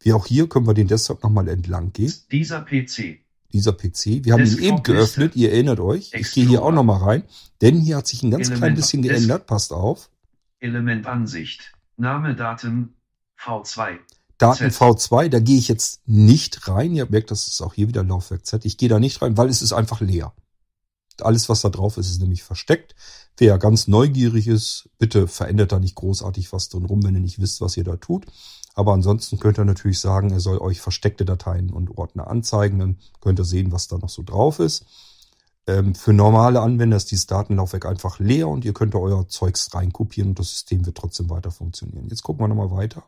Wie auch hier können wir den Desktop nochmal entlang gehen. Dieser PC. Dieser PC. Wir haben ihn eben geöffnet. Ihr erinnert euch. Ich gehe hier auch nochmal rein. Denn hier hat sich ein ganz klein Elemente. bisschen geändert. Passt auf. Elementansicht. Name Daten V2. Daten Z. V2, da gehe ich jetzt nicht rein. Ihr merkt, das ist auch hier wieder Laufwerk Z. Ich gehe da nicht rein, weil es ist einfach leer. Alles, was da drauf ist, ist nämlich versteckt. Wer ganz neugierig ist, bitte verändert da nicht großartig was drin rum, wenn ihr nicht wisst, was ihr da tut. Aber ansonsten könnt ihr natürlich sagen, er soll euch versteckte Dateien und Ordner anzeigen. Dann könnt ihr sehen, was da noch so drauf ist. Ähm, für normale Anwender ist dieses Datenlaufwerk einfach leer und ihr könnt da euer Zeugs reinkopieren und das System wird trotzdem weiter funktionieren. Jetzt gucken wir nochmal weiter.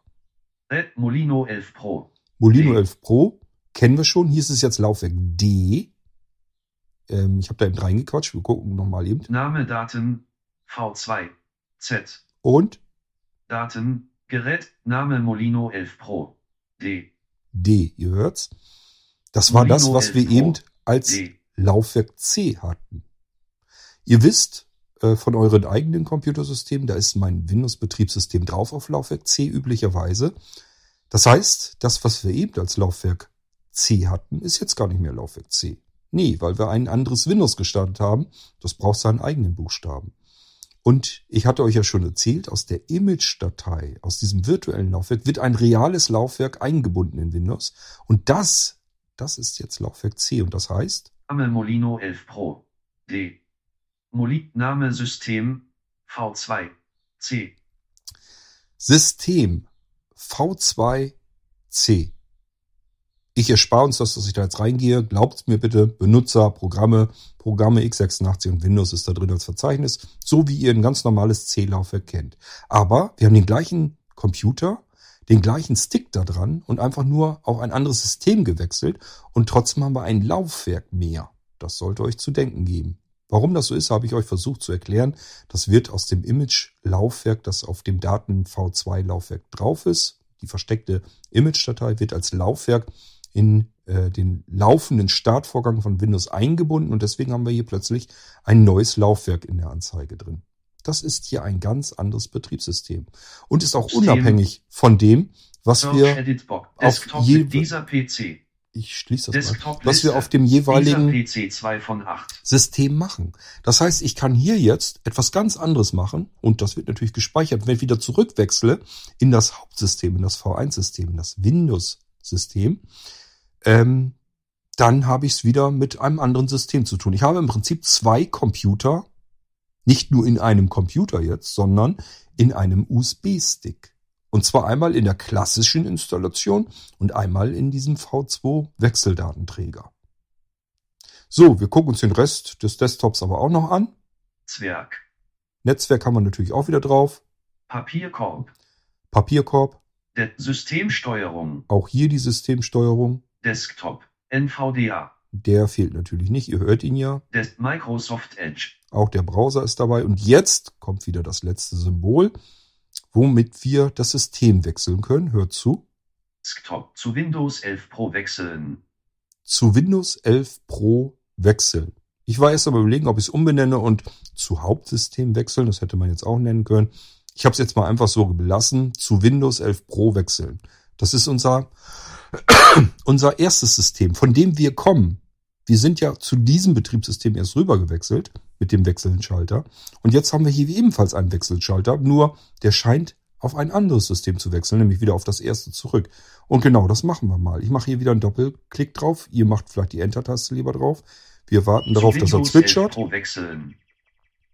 Red Molino 11 Pro. Molino D. 11 Pro kennen wir schon. Hier ist es jetzt Laufwerk D. Ähm, ich habe da eben reingequatscht. Wir gucken nochmal eben. Name Daten V2. Z. Und Daten Gerät Name Molino 11 Pro. D. D. Ihr hört's. Das war das, Molino was 11 wir Pro. eben als D. Laufwerk C hatten. Ihr wisst äh, von euren eigenen Computersystemen, da ist mein Windows-Betriebssystem drauf auf Laufwerk C üblicherweise. Das heißt, das, was wir eben als Laufwerk C hatten, ist jetzt gar nicht mehr Laufwerk C. Nee, weil wir ein anderes Windows gestartet haben. Das braucht seinen eigenen Buchstaben. Und ich hatte euch ja schon erzählt, aus der Image-Datei, aus diesem virtuellen Laufwerk, wird ein reales Laufwerk eingebunden in Windows. Und das, das ist jetzt Laufwerk C. Und das heißt, Name Molino 11 Pro. D. Moli Name System V2. C. System V2C. Ich erspare uns das, dass ich da jetzt reingehe. Glaubt mir bitte, Benutzer, Programme, Programme x86 und Windows ist da drin als Verzeichnis, so wie ihr ein ganz normales C-Laufwerk kennt. Aber wir haben den gleichen Computer, den gleichen Stick da dran und einfach nur auf ein anderes System gewechselt und trotzdem haben wir ein Laufwerk mehr. Das sollte euch zu denken geben. Warum das so ist, habe ich euch versucht zu erklären. Das wird aus dem Image-Laufwerk, das auf dem Daten V2-Laufwerk drauf ist. Die versteckte Image-Datei wird als Laufwerk in äh, den laufenden Startvorgang von Windows eingebunden und deswegen haben wir hier plötzlich ein neues Laufwerk in der Anzeige drin. Das ist hier ein ganz anderes Betriebssystem und ist auch System. unabhängig von dem, was Search wir auf je- dieser PC. ich schließe das mal, was wir auf dem jeweiligen PC 2 von 8. System machen. Das heißt, ich kann hier jetzt etwas ganz anderes machen und das wird natürlich gespeichert. Wenn ich wieder zurückwechsle in das Hauptsystem, in das V1-System, in das Windows-System, ähm, dann habe ich es wieder mit einem anderen System zu tun. Ich habe im Prinzip zwei Computer, nicht nur in einem Computer jetzt, sondern in einem USB-Stick. Und zwar einmal in der klassischen Installation und einmal in diesem V2-Wechseldatenträger. So, wir gucken uns den Rest des Desktops aber auch noch an. Zwerg. Netzwerk haben wir natürlich auch wieder drauf. Papierkorb. Papierkorb, Der Systemsteuerung. auch hier die Systemsteuerung. Desktop. NVDA. Der fehlt natürlich nicht, ihr hört ihn ja. Des Microsoft Edge. Auch der Browser ist dabei. Und jetzt kommt wieder das letzte Symbol, womit wir das System wechseln können. Hört zu. Desktop zu Windows 11 Pro wechseln. Zu Windows 11 Pro wechseln. Ich war erst am überlegen, ob ich es umbenenne und zu Hauptsystem wechseln. Das hätte man jetzt auch nennen können. Ich habe es jetzt mal einfach so belassen. Zu Windows 11 Pro wechseln. Das ist unser, unser erstes System, von dem wir kommen. Wir sind ja zu diesem Betriebssystem erst rüber gewechselt mit dem Wechselschalter. Und jetzt haben wir hier ebenfalls einen Wechselschalter, nur der scheint auf ein anderes System zu wechseln, nämlich wieder auf das erste zurück. Und genau das machen wir mal. Ich mache hier wieder einen Doppelklick drauf. Ihr macht vielleicht die Enter-Taste lieber drauf. Wir warten darauf, zu dass er Windows 11 zwitschert. Pro wechseln.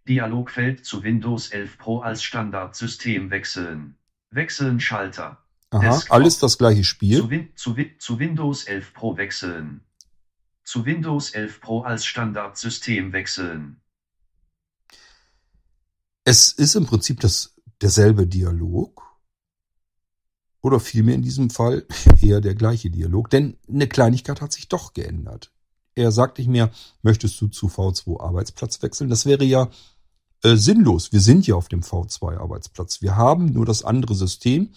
Dialogfeld zu Windows 11 Pro als Standardsystem wechseln. Wechseln Schalter. Aha, Desktop. alles das gleiche Spiel. Zu, Win zu, Win zu Windows 11 Pro wechseln. Zu Windows 11 Pro als Standardsystem wechseln. Es ist im Prinzip das, derselbe Dialog. Oder vielmehr in diesem Fall eher der gleiche Dialog. Denn eine Kleinigkeit hat sich doch geändert. Er sagt nicht mehr, möchtest du zu V2 Arbeitsplatz wechseln? Das wäre ja äh, sinnlos. Wir sind ja auf dem V2 Arbeitsplatz. Wir haben nur das andere System,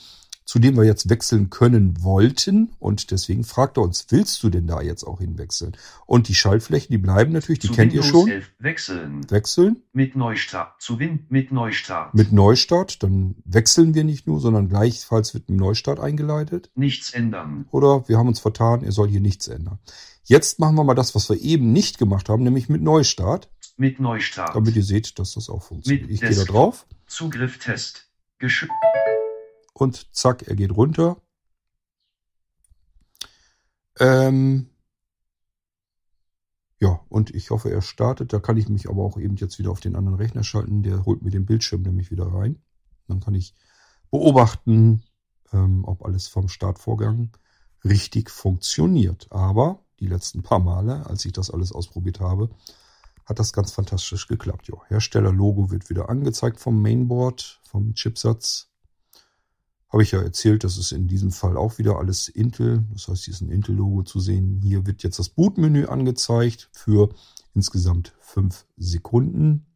zu dem wir jetzt wechseln können wollten. Und deswegen fragt er uns, willst du denn da jetzt auch hinwechseln? Und die Schaltflächen, die bleiben natürlich, die zu kennt Windows ihr schon. 11 wechseln. Wechseln. Mit Neustart. Zu Win mit Neustart. mit Neustart, dann wechseln wir nicht nur, sondern gleichfalls wird ein Neustart eingeleitet. Nichts ändern. Oder wir haben uns vertan, er soll hier nichts ändern. Jetzt machen wir mal das, was wir eben nicht gemacht haben, nämlich mit Neustart, Mit Neustart. damit ihr seht, dass das auch funktioniert. Mit Ich gehe da drauf. Zugriff Test. Und zack, er geht runter. Ähm, ja, und ich hoffe, er startet. Da kann ich mich aber auch eben jetzt wieder auf den anderen Rechner schalten. Der holt mir den Bildschirm nämlich wieder rein. Dann kann ich beobachten, ähm, ob alles vom Startvorgang richtig funktioniert. Aber die letzten paar Male, als ich das alles ausprobiert habe, hat das ganz fantastisch geklappt. Herstellerlogo wird wieder angezeigt vom Mainboard, vom Chipsatz. Habe ich ja erzählt, das ist in diesem Fall auch wieder alles Intel. Das heißt, hier ist ein Intel-Logo zu sehen. Hier wird jetzt das Bootmenü angezeigt für insgesamt fünf Sekunden.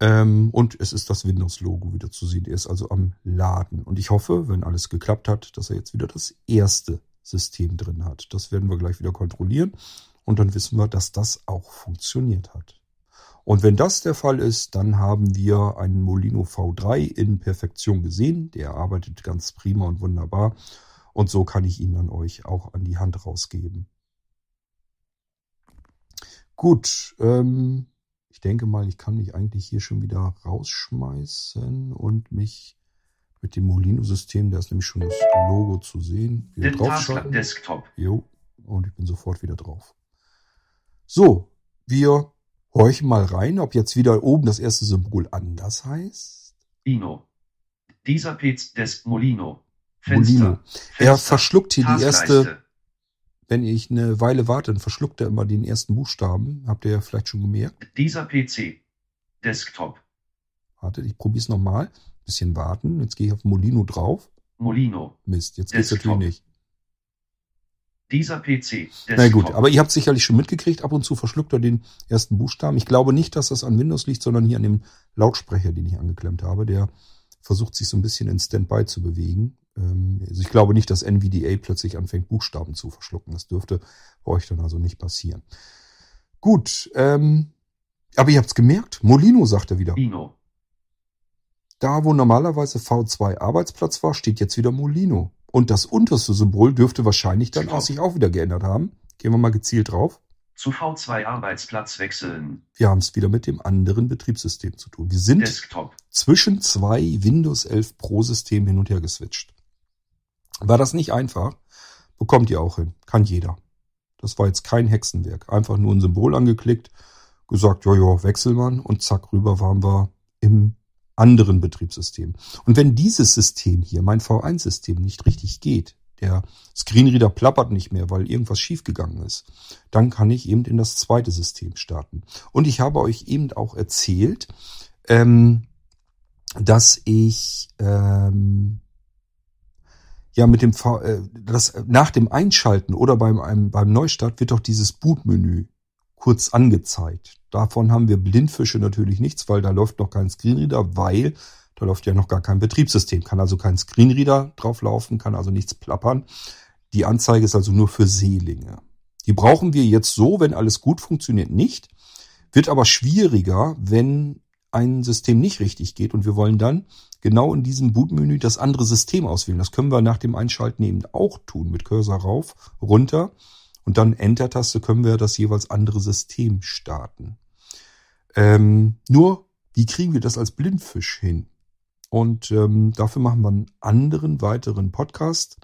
Ähm, und es ist das Windows-Logo wieder zu sehen. Er ist also am Laden. Und ich hoffe, wenn alles geklappt hat, dass er jetzt wieder das erste System drin hat. Das werden wir gleich wieder kontrollieren. Und dann wissen wir, dass das auch funktioniert hat. Und wenn das der Fall ist, dann haben wir einen Molino V3 in Perfektion gesehen. Der arbeitet ganz prima und wunderbar. Und so kann ich ihn dann euch auch an die Hand rausgeben. Gut, ähm, ich denke mal, ich kann mich eigentlich hier schon wieder rausschmeißen und mich mit dem Molino-System, da ist nämlich schon das Logo zu sehen, wieder draufschalten. Desktop. Jo, und ich bin sofort wieder drauf. So, wir horchen mal rein, ob jetzt wieder oben das erste Symbol anders heißt. Ino. Dieser PC des Molino. Fenster, Molino. Fenster, er verschluckt hier die erste, wenn ich eine Weile warte, dann verschluckt er immer den ersten Buchstaben. Habt ihr ja vielleicht schon gemerkt. Dieser PC. Desktop. Wartet, ich probiere es nochmal. Bisschen warten. Jetzt gehe ich auf Molino drauf. Molino. Mist, jetzt geht's natürlich nicht. Dieser PC. Desktop. Na gut, aber ihr habt sicherlich schon mitgekriegt, ab und zu verschluckt er den ersten Buchstaben. Ich glaube nicht, dass das an Windows liegt, sondern hier an dem Lautsprecher, den ich angeklemmt habe. Der versucht sich so ein bisschen in Standby zu bewegen. Ähm, Also ich glaube nicht, dass NVDA plötzlich anfängt, Buchstaben zu verschlucken. Das dürfte bei euch dann also nicht passieren. Gut, ähm, aber ihr habt's gemerkt, Molino sagt er wieder. Ino. Da, wo normalerweise V2 Arbeitsplatz war, steht jetzt wieder Molino. Und das unterste Symbol dürfte wahrscheinlich dann auch sich auch wieder geändert haben. Gehen wir mal gezielt drauf. Zu V2 Arbeitsplatz wechseln. Wir haben es wieder mit dem anderen Betriebssystem zu tun. Wir sind Desktop. zwischen zwei Windows 11 Pro Systemen hin und her geswitcht. War das nicht einfach? Bekommt ihr auch hin. Kann jeder. Das war jetzt kein Hexenwerk. Einfach nur ein Symbol angeklickt, gesagt, ja, ja, wechsel man und zack, rüber waren wir im anderen Betriebssystem. Und wenn dieses System hier, mein V1-System, nicht richtig geht, der Screenreader plappert nicht mehr, weil irgendwas schiefgegangen ist, dann kann ich eben in das zweite System starten. Und ich habe euch eben auch erzählt, ähm, dass ich ähm, ja mit dem V, äh, das nach dem Einschalten oder beim beim Neustart wird doch dieses Bootmenü kurz angezeigt. Davon haben wir Blindfische natürlich nichts, weil da läuft noch kein Screenreader, weil da läuft ja noch gar kein Betriebssystem, kann also kein Screenreader drauf laufen, kann also nichts plappern. Die Anzeige ist also nur für Seelinge. Die brauchen wir jetzt so, wenn alles gut funktioniert, nicht. Wird aber schwieriger, wenn ein System nicht richtig geht und wir wollen dann genau in diesem Bootmenü das andere System auswählen. Das können wir nach dem Einschalten eben auch tun, mit Cursor rauf, runter und dann Enter-Taste können wir das jeweils andere System starten. Ähm, nur, wie kriegen wir das als Blindfisch hin? Und ähm, dafür machen wir einen anderen weiteren Podcast.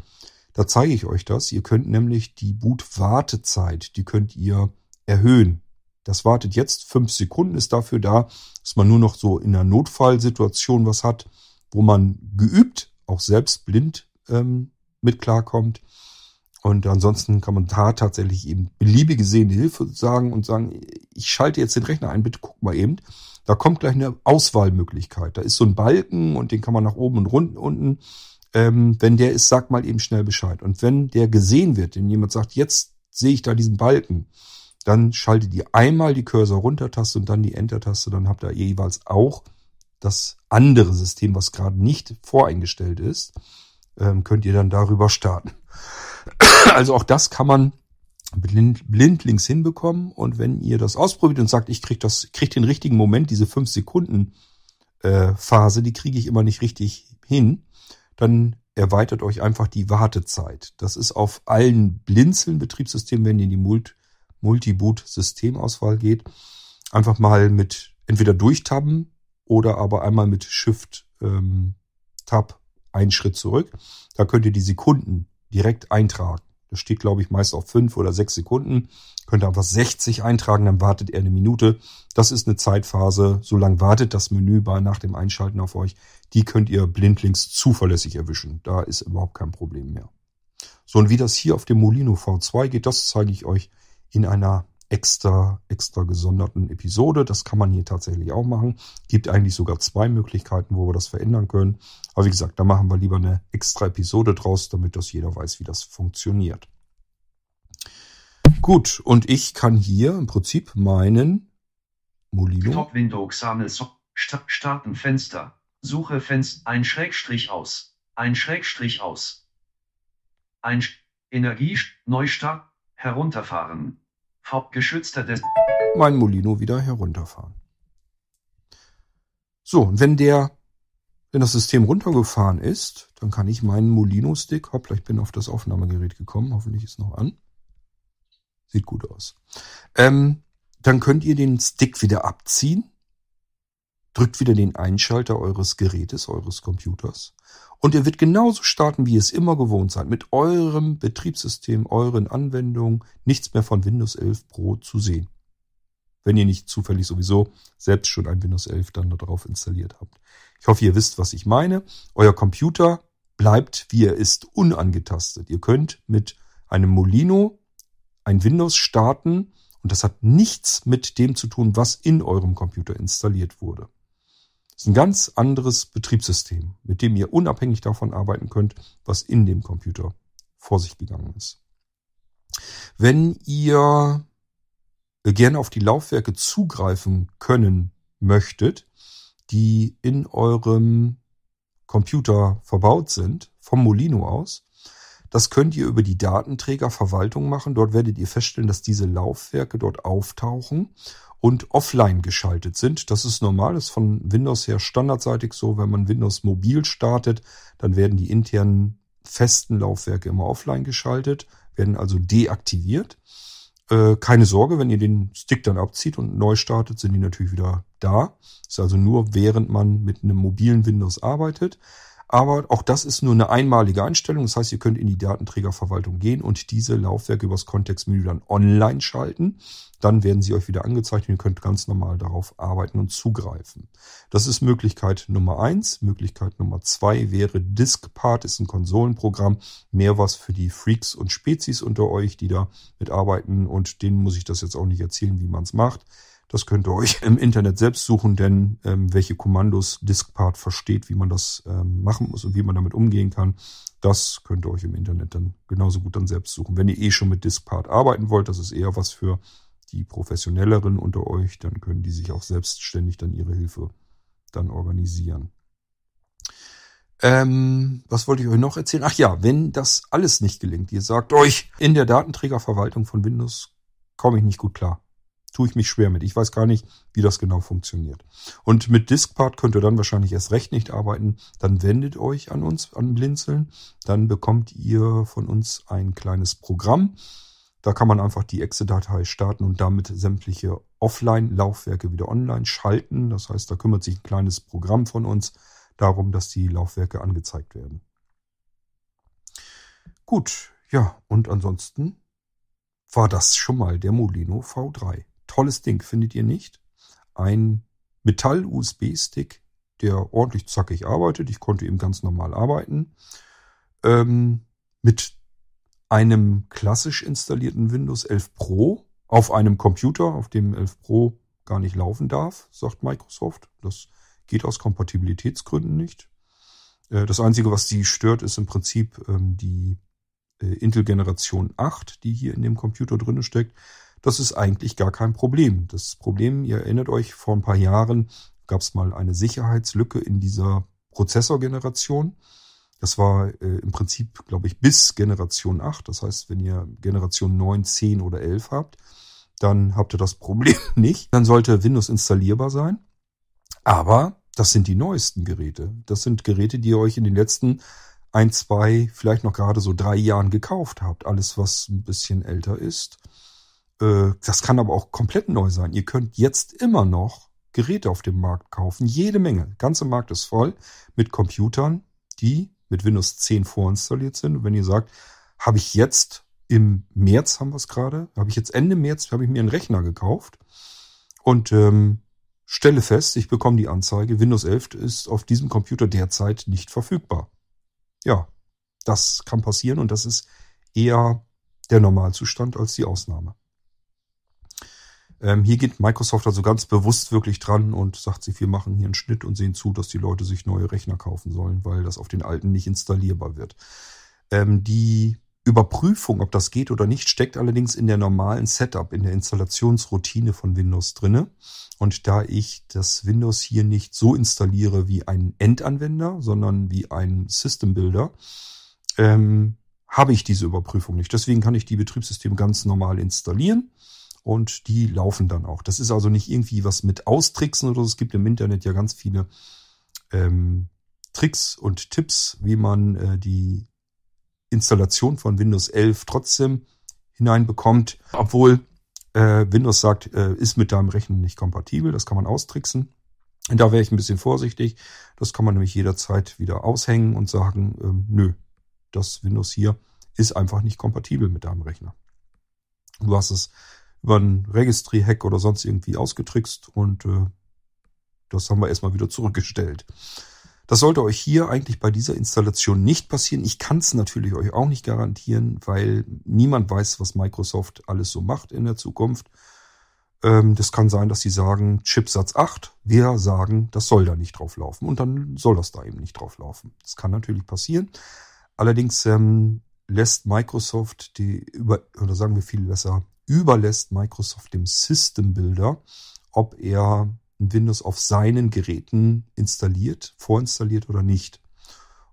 Da zeige ich euch das. Ihr könnt nämlich die Boot-Wartezeit, die könnt ihr erhöhen. Das wartet jetzt fünf Sekunden, ist dafür da, dass man nur noch so in einer Notfallsituation was hat, wo man geübt, auch selbst blind ähm, mit klarkommt. Und ansonsten kann man da tatsächlich eben beliebige sehende Hilfe sagen und sagen, ich schalte jetzt den Rechner ein, bitte guck mal eben. Da kommt gleich eine Auswahlmöglichkeit. Da ist so ein Balken und den kann man nach oben und runten unten. Ähm, wenn der ist, sagt mal eben schnell Bescheid. Und wenn der gesehen wird, wenn jemand sagt, jetzt sehe ich da diesen Balken, dann schaltet ihr einmal die Cursor-Runter-Taste und dann die Enter-Taste. Dann habt ihr jeweils auch das andere System, was gerade nicht voreingestellt ist, ähm, könnt ihr dann darüber starten. Also auch das kann man blind, blindlings hinbekommen. Und wenn ihr das ausprobiert und sagt, ich krieg das, krieg den richtigen Moment, diese 5 Sekunden äh, Phase, die kriege ich immer nicht richtig hin, dann erweitert euch einfach die Wartezeit. Das ist auf allen blinzeln Betriebssystemen, wenn ihr in die Mult Multi-Boot-Systemauswahl geht, einfach mal mit entweder durchtabben oder aber einmal mit Shift ähm, Tab einen Schritt zurück. Da könnt ihr die Sekunden direkt eintragen. Das steht, glaube ich, meist auf fünf oder sechs Sekunden. Könnt ihr einfach 60 eintragen, dann wartet er eine Minute. Das ist eine Zeitphase. So lang wartet das Menü bei nach dem Einschalten auf euch. Die könnt ihr blindlings zuverlässig erwischen. Da ist überhaupt kein Problem mehr. So, und wie das hier auf dem Molino V2 geht, das zeige ich euch in einer extra, extra gesonderten Episode. Das kann man hier tatsächlich auch machen. Gibt eigentlich sogar zwei Möglichkeiten, wo wir das verändern können. Aber wie gesagt, da machen wir lieber eine extra Episode draus, damit das jeder weiß, wie das funktioniert. Gut, und ich kann hier im Prinzip meinen Molino. Top Window Xaml starten Fenster. Suche Fenster ein Schrägstrich aus. Ein Schrägstrich aus. Ein Energie Neustart herunterfahren. Hauptgeschützter des mein Molino wieder herunterfahren. So, und wenn der, wenn das System runtergefahren ist, dann kann ich meinen Molino-Stick, hoppla, ich bin auf das Aufnahmegerät gekommen, hoffentlich ist noch an. Sieht gut aus. Ähm, dann könnt ihr den Stick wieder abziehen, drückt wieder den Einschalter eures Gerätes, eures Computers und ihr wird genauso starten, wie ihr es immer gewohnt seid, mit eurem Betriebssystem, euren Anwendungen, nichts mehr von Windows 11 Pro zu sehen. Wenn ihr nicht zufällig sowieso selbst schon ein Windows 11 dann darauf installiert habt. Ich hoffe, ihr wisst, was ich meine. Euer Computer bleibt, wie er ist, unangetastet. Ihr könnt mit einem Molino ein Windows starten und das hat nichts mit dem zu tun, was in eurem Computer installiert wurde. Das ist ein ganz anderes Betriebssystem, mit dem ihr unabhängig davon arbeiten könnt, was in dem Computer vor sich gegangen ist. Wenn ihr gerne auf die Laufwerke zugreifen können möchtet, die in eurem Computer verbaut sind, vom Molino aus, das könnt ihr über die Datenträgerverwaltung machen. Dort werdet ihr feststellen, dass diese Laufwerke dort auftauchen und offline geschaltet sind. Das ist normal, das ist von Windows her standardseitig so. Wenn man Windows mobil startet, dann werden die internen festen Laufwerke immer offline geschaltet, werden also deaktiviert. Äh, keine Sorge, wenn ihr den Stick dann abzieht und neu startet, sind die natürlich wieder da. Ist also nur während man mit einem mobilen Windows arbeitet. Aber auch das ist nur eine einmalige Einstellung. Das heißt, ihr könnt in die Datenträgerverwaltung gehen und diese Laufwerke übers Kontextmenü dann online schalten. Dann werden sie euch wieder angezeigt und ihr könnt ganz normal darauf arbeiten und zugreifen. Das ist Möglichkeit Nummer eins. Möglichkeit Nummer zwei wäre Diskpart, ist ein Konsolenprogramm. Mehr was für die Freaks und Spezies unter euch, die da mitarbeiten. Und denen muss ich das jetzt auch nicht erzählen, wie man es macht. Das könnt ihr euch im Internet selbst suchen, denn ähm, welche Kommandos Diskpart versteht, wie man das ähm, machen muss und wie man damit umgehen kann, das könnt ihr euch im Internet dann genauso gut dann selbst suchen. Wenn ihr eh schon mit Diskpart arbeiten wollt, das ist eher was für die Professionelleren unter euch, dann können die sich auch selbstständig dann ihre Hilfe dann organisieren. Ähm, was wollte ich euch noch erzählen? Ach ja, wenn das alles nicht gelingt, ihr sagt euch, in der Datenträgerverwaltung von Windows komme ich nicht gut klar tue ich mich schwer mit. Ich weiß gar nicht, wie das genau funktioniert. Und mit Diskpart könnt ihr dann wahrscheinlich erst recht nicht arbeiten. Dann wendet euch an uns, an Blinzeln. Dann bekommt ihr von uns ein kleines Programm. Da kann man einfach die Exe-Datei starten und damit sämtliche Offline-Laufwerke wieder online schalten. Das heißt, da kümmert sich ein kleines Programm von uns darum, dass die Laufwerke angezeigt werden. Gut, ja, und ansonsten war das schon mal der Molino V3 tolles Ding, findet ihr nicht? Ein Metall-USB-Stick, der ordentlich zackig arbeitet. Ich konnte eben ganz normal arbeiten. Ähm, mit einem klassisch installierten Windows 11 Pro auf einem Computer, auf dem 11 Pro gar nicht laufen darf, sagt Microsoft. Das geht aus Kompatibilitätsgründen nicht. Äh, das Einzige, was sie stört, ist im Prinzip ähm, die äh, Intel Generation 8, die hier in dem Computer drin steckt. Das ist eigentlich gar kein Problem. Das Problem, ihr erinnert euch, vor ein paar Jahren gab es mal eine Sicherheitslücke in dieser Prozessorgeneration. Das war äh, im Prinzip, glaube ich, bis Generation 8. Das heißt, wenn ihr Generation 9, 10 oder 11 habt, dann habt ihr das Problem nicht. Dann sollte Windows installierbar sein. Aber das sind die neuesten Geräte. Das sind Geräte, die ihr euch in den letzten ein, zwei, vielleicht noch gerade so drei Jahren gekauft habt. Alles, was ein bisschen älter ist, äh, das kann aber auch komplett neu sein. Ihr könnt jetzt immer noch Geräte auf dem Markt kaufen. Jede Menge. Der ganze Markt ist voll mit Computern, die mit Windows 10 vorinstalliert sind. Und wenn ihr sagt, habe ich jetzt im März haben wir es gerade, habe ich jetzt Ende März, habe ich mir einen Rechner gekauft und ähm, stelle fest, ich bekomme die Anzeige, Windows 11 ist auf diesem Computer derzeit nicht verfügbar. Ja, das kann passieren und das ist eher der Normalzustand als die Ausnahme. Ähm, hier geht Microsoft also ganz bewusst wirklich dran und sagt sich, wir machen hier einen Schnitt und sehen zu, dass die Leute sich neue Rechner kaufen sollen, weil das auf den alten nicht installierbar wird. Ähm, die Überprüfung, ob das geht oder nicht, steckt allerdings in der normalen Setup, in der Installationsroutine von Windows drinne. Und da ich das Windows hier nicht so installiere wie ein Endanwender, sondern wie ein System Builder, ähm, habe ich diese Überprüfung nicht. Deswegen kann ich die Betriebssysteme ganz normal installieren und die laufen dann auch. Das ist also nicht irgendwie was mit Austricksen oder so. Es gibt im Internet ja ganz viele ähm, Tricks und Tipps, wie man äh, die Installation von Windows 11 trotzdem hineinbekommt, obwohl äh, Windows sagt, äh, ist mit deinem Rechner nicht kompatibel. Das kann man austricksen. Und da wäre ich ein bisschen vorsichtig. Das kann man nämlich jederzeit wieder aushängen und sagen, ähm, nö, das Windows hier ist einfach nicht kompatibel mit deinem Rechner. Du hast es über einen Registry-Hack oder sonst irgendwie ausgetrickst und äh, das haben wir erstmal wieder zurückgestellt. Das sollte euch hier eigentlich bei dieser Installation nicht passieren. Ich kann es natürlich euch auch nicht garantieren, weil niemand weiß, was Microsoft alles so macht in der Zukunft. Ähm, das kann sein, dass sie sagen, Chipsatz 8, wir sagen, das soll da nicht drauf laufen und dann soll das da eben nicht drauf laufen. Das kann natürlich passieren. Allerdings ähm, lässt Microsoft die über, oder sagen wir viel besser, überlässt Microsoft dem System Builder, ob er Windows auf seinen Geräten installiert, vorinstalliert oder nicht.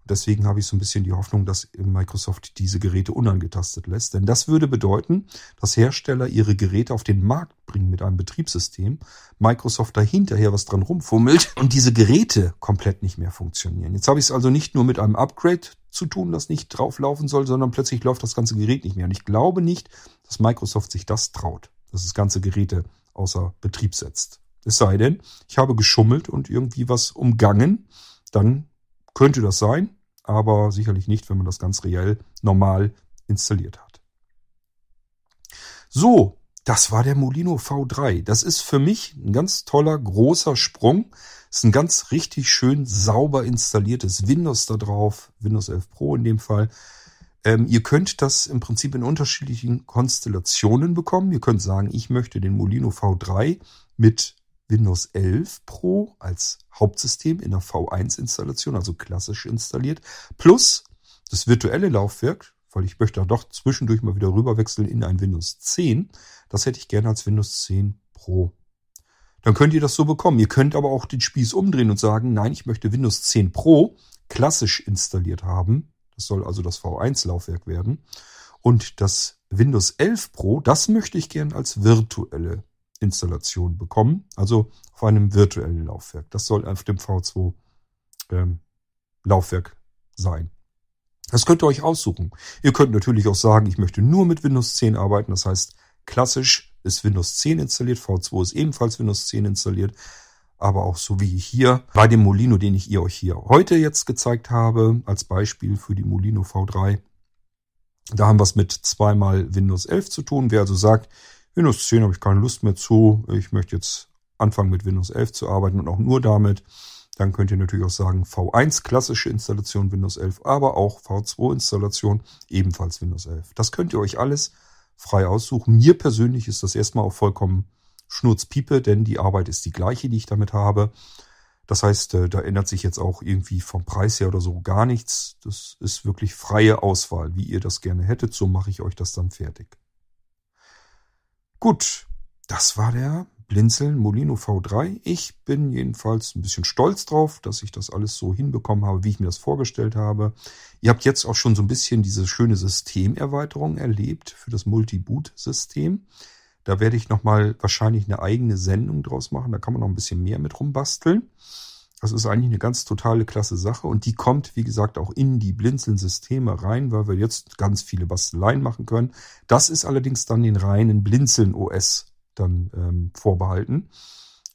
Deswegen habe ich so ein bisschen die Hoffnung, dass Microsoft diese Geräte unangetastet lässt. Denn das würde bedeuten, dass Hersteller ihre Geräte auf den Markt bringen mit einem Betriebssystem, Microsoft dahinterher was dran rumfummelt und diese Geräte komplett nicht mehr funktionieren. Jetzt habe ich es also nicht nur mit einem Upgrade zu tun, das nicht drauflaufen soll, sondern plötzlich läuft das ganze Gerät nicht mehr. Und ich glaube nicht, dass Microsoft sich das traut, dass das ganze Geräte außer Betrieb setzt. Es sei denn, ich habe geschummelt und irgendwie was umgangen, dann könnte das sein, aber sicherlich nicht, wenn man das ganz reell normal installiert hat. So, das war der Molino V3. Das ist für mich ein ganz toller, großer Sprung. Ist ein ganz richtig schön sauber installiertes Windows da drauf, Windows 11 Pro in dem Fall. Ähm, ihr könnt das im Prinzip in unterschiedlichen Konstellationen bekommen. Ihr könnt sagen, ich möchte den Molino V3 mit Windows 11 Pro als Hauptsystem in der V1-Installation, also klassisch installiert, plus das virtuelle Laufwerk, weil ich möchte doch zwischendurch mal wieder rüberwechseln in ein Windows 10. Das hätte ich gerne als Windows 10 Pro. Dann könnt ihr das so bekommen. Ihr könnt aber auch den Spieß umdrehen und sagen, nein, ich möchte Windows 10 Pro klassisch installiert haben. Das soll also das V1-Laufwerk werden. Und das Windows 11 Pro, das möchte ich gern als virtuelle Installation bekommen, also auf einem virtuellen Laufwerk. Das soll auf dem V2 ähm, Laufwerk sein. Das könnt ihr euch aussuchen. Ihr könnt natürlich auch sagen, ich möchte nur mit Windows 10 arbeiten. Das heißt, klassisch ist Windows 10 installiert, V2 ist ebenfalls Windows 10 installiert. Aber auch so wie hier bei dem Molino, den ich ihr euch hier heute jetzt gezeigt habe, als Beispiel für die Molino V3. Da haben wir es mit zweimal Windows 11 zu tun. Wer also sagt, Windows 10 habe ich keine Lust mehr zu. Ich möchte jetzt anfangen mit Windows 11 zu arbeiten und auch nur damit. Dann könnt ihr natürlich auch sagen V1 klassische Installation Windows 11, aber auch V2 Installation ebenfalls Windows 11. Das könnt ihr euch alles frei aussuchen. Mir persönlich ist das erstmal auch vollkommen Schnurzpiepe, denn die Arbeit ist die gleiche, die ich damit habe. Das heißt, äh, da ändert sich jetzt auch irgendwie vom Preis her oder so gar nichts. Das ist wirklich freie Auswahl, wie ihr das gerne hättet. So mache ich euch das dann fertig. Gut, das war der Blinzeln Molino V3. Ich bin jedenfalls ein bisschen stolz drauf, dass ich das alles so hinbekommen habe, wie ich mir das vorgestellt habe. Ihr habt jetzt auch schon so ein bisschen diese schöne Systemerweiterung erlebt für das Multi-Boot-System. Da werde ich nochmal wahrscheinlich eine eigene Sendung draus machen. Da kann man noch ein bisschen mehr mit rumbasteln. Das ist eigentlich eine ganz totale klasse Sache und die kommt, wie gesagt, auch in die Blinzeln-Systeme rein, weil wir jetzt ganz viele Basteleien machen können. Das ist allerdings dann den reinen Blinzeln-OS dann ähm, vorbehalten.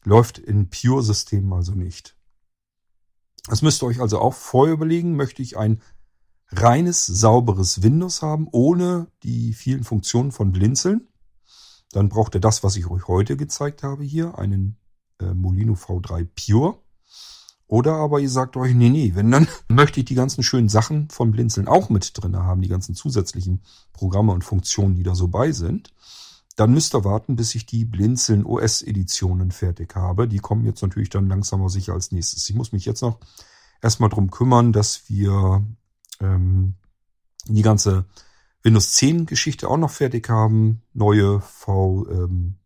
Läuft in Pure-Systemen also nicht. Das müsst ihr euch also auch vorher überlegen. Möchte ich ein reines, sauberes Windows haben, ohne die vielen Funktionen von Blinzeln? Dann braucht ihr das, was ich euch heute gezeigt habe hier, einen äh, Molino V3 Pure. Oder aber ihr sagt euch, nee, nee, wenn dann möchte ich die ganzen schönen Sachen von Blinzeln auch mit drin haben, die ganzen zusätzlichen Programme und Funktionen, die da so bei sind. Dann müsst ihr warten, bis ich die Blinzeln OS Editionen fertig habe. Die kommen jetzt natürlich dann langsam aber sicher als nächstes. Ich muss mich jetzt noch erstmal drum kümmern, dass wir ähm, die ganze Windows 10 Geschichte auch noch fertig haben. Neue V2 ähm,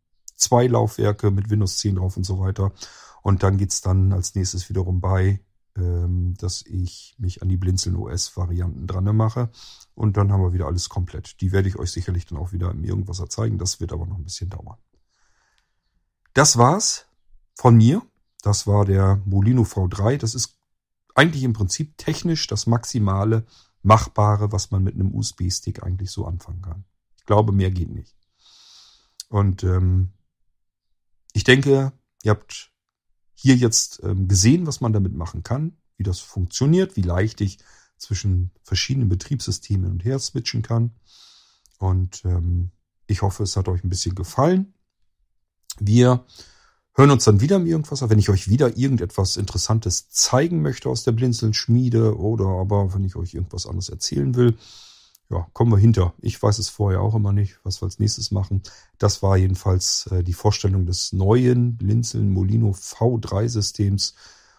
Laufwerke mit Windows 10 drauf und so weiter. Und dann geht's dann als nächstes wiederum bei, ähm, dass ich mich an die Blinzeln OS-Varianten dran mache. Und dann haben wir wieder alles komplett. Die werde ich euch sicherlich dann auch wieder im Irgendwas zeigen. Das wird aber noch ein bisschen dauern. Das war's von mir. Das war der Molino V3. Das ist eigentlich im Prinzip technisch das maximale Machbare, was man mit einem USB-Stick eigentlich so anfangen kann. Ich glaube, mehr geht nicht. Und ähm, ich denke, ihr habt hier jetzt ähm, gesehen, was man damit machen kann, wie das funktioniert, wie leicht ich zwischen verschiedenen Betriebssystemen und her switchen kann. Und ähm, ich hoffe, es hat euch ein bisschen gefallen. Wir hören uns dann wieder im Irgendwas, wenn ich euch wieder irgendetwas Interessantes zeigen möchte aus der Blinzeln-Schmiede oder aber wenn ich euch irgendwas anderes erzählen will ja, kommen wir hinter. Ich weiß es vorher auch immer nicht, was wir als nächstes machen. Das war jedenfalls äh, die Vorstellung des neuen Blinzeln Molino V3 Systems.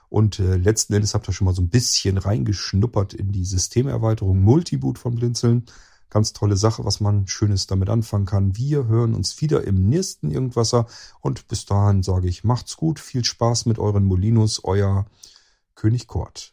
Und äh, letzten Endes habt ihr schon mal so ein bisschen reingeschnuppert in die Systemerweiterung Multiboot von Blinzeln. Ganz tolle Sache, was man Schönes damit anfangen kann. Wir hören uns wieder im nächsten Irgendwasser. Und bis dahin sage ich, macht's gut, viel Spaß mit euren Molinos, euer König Kort.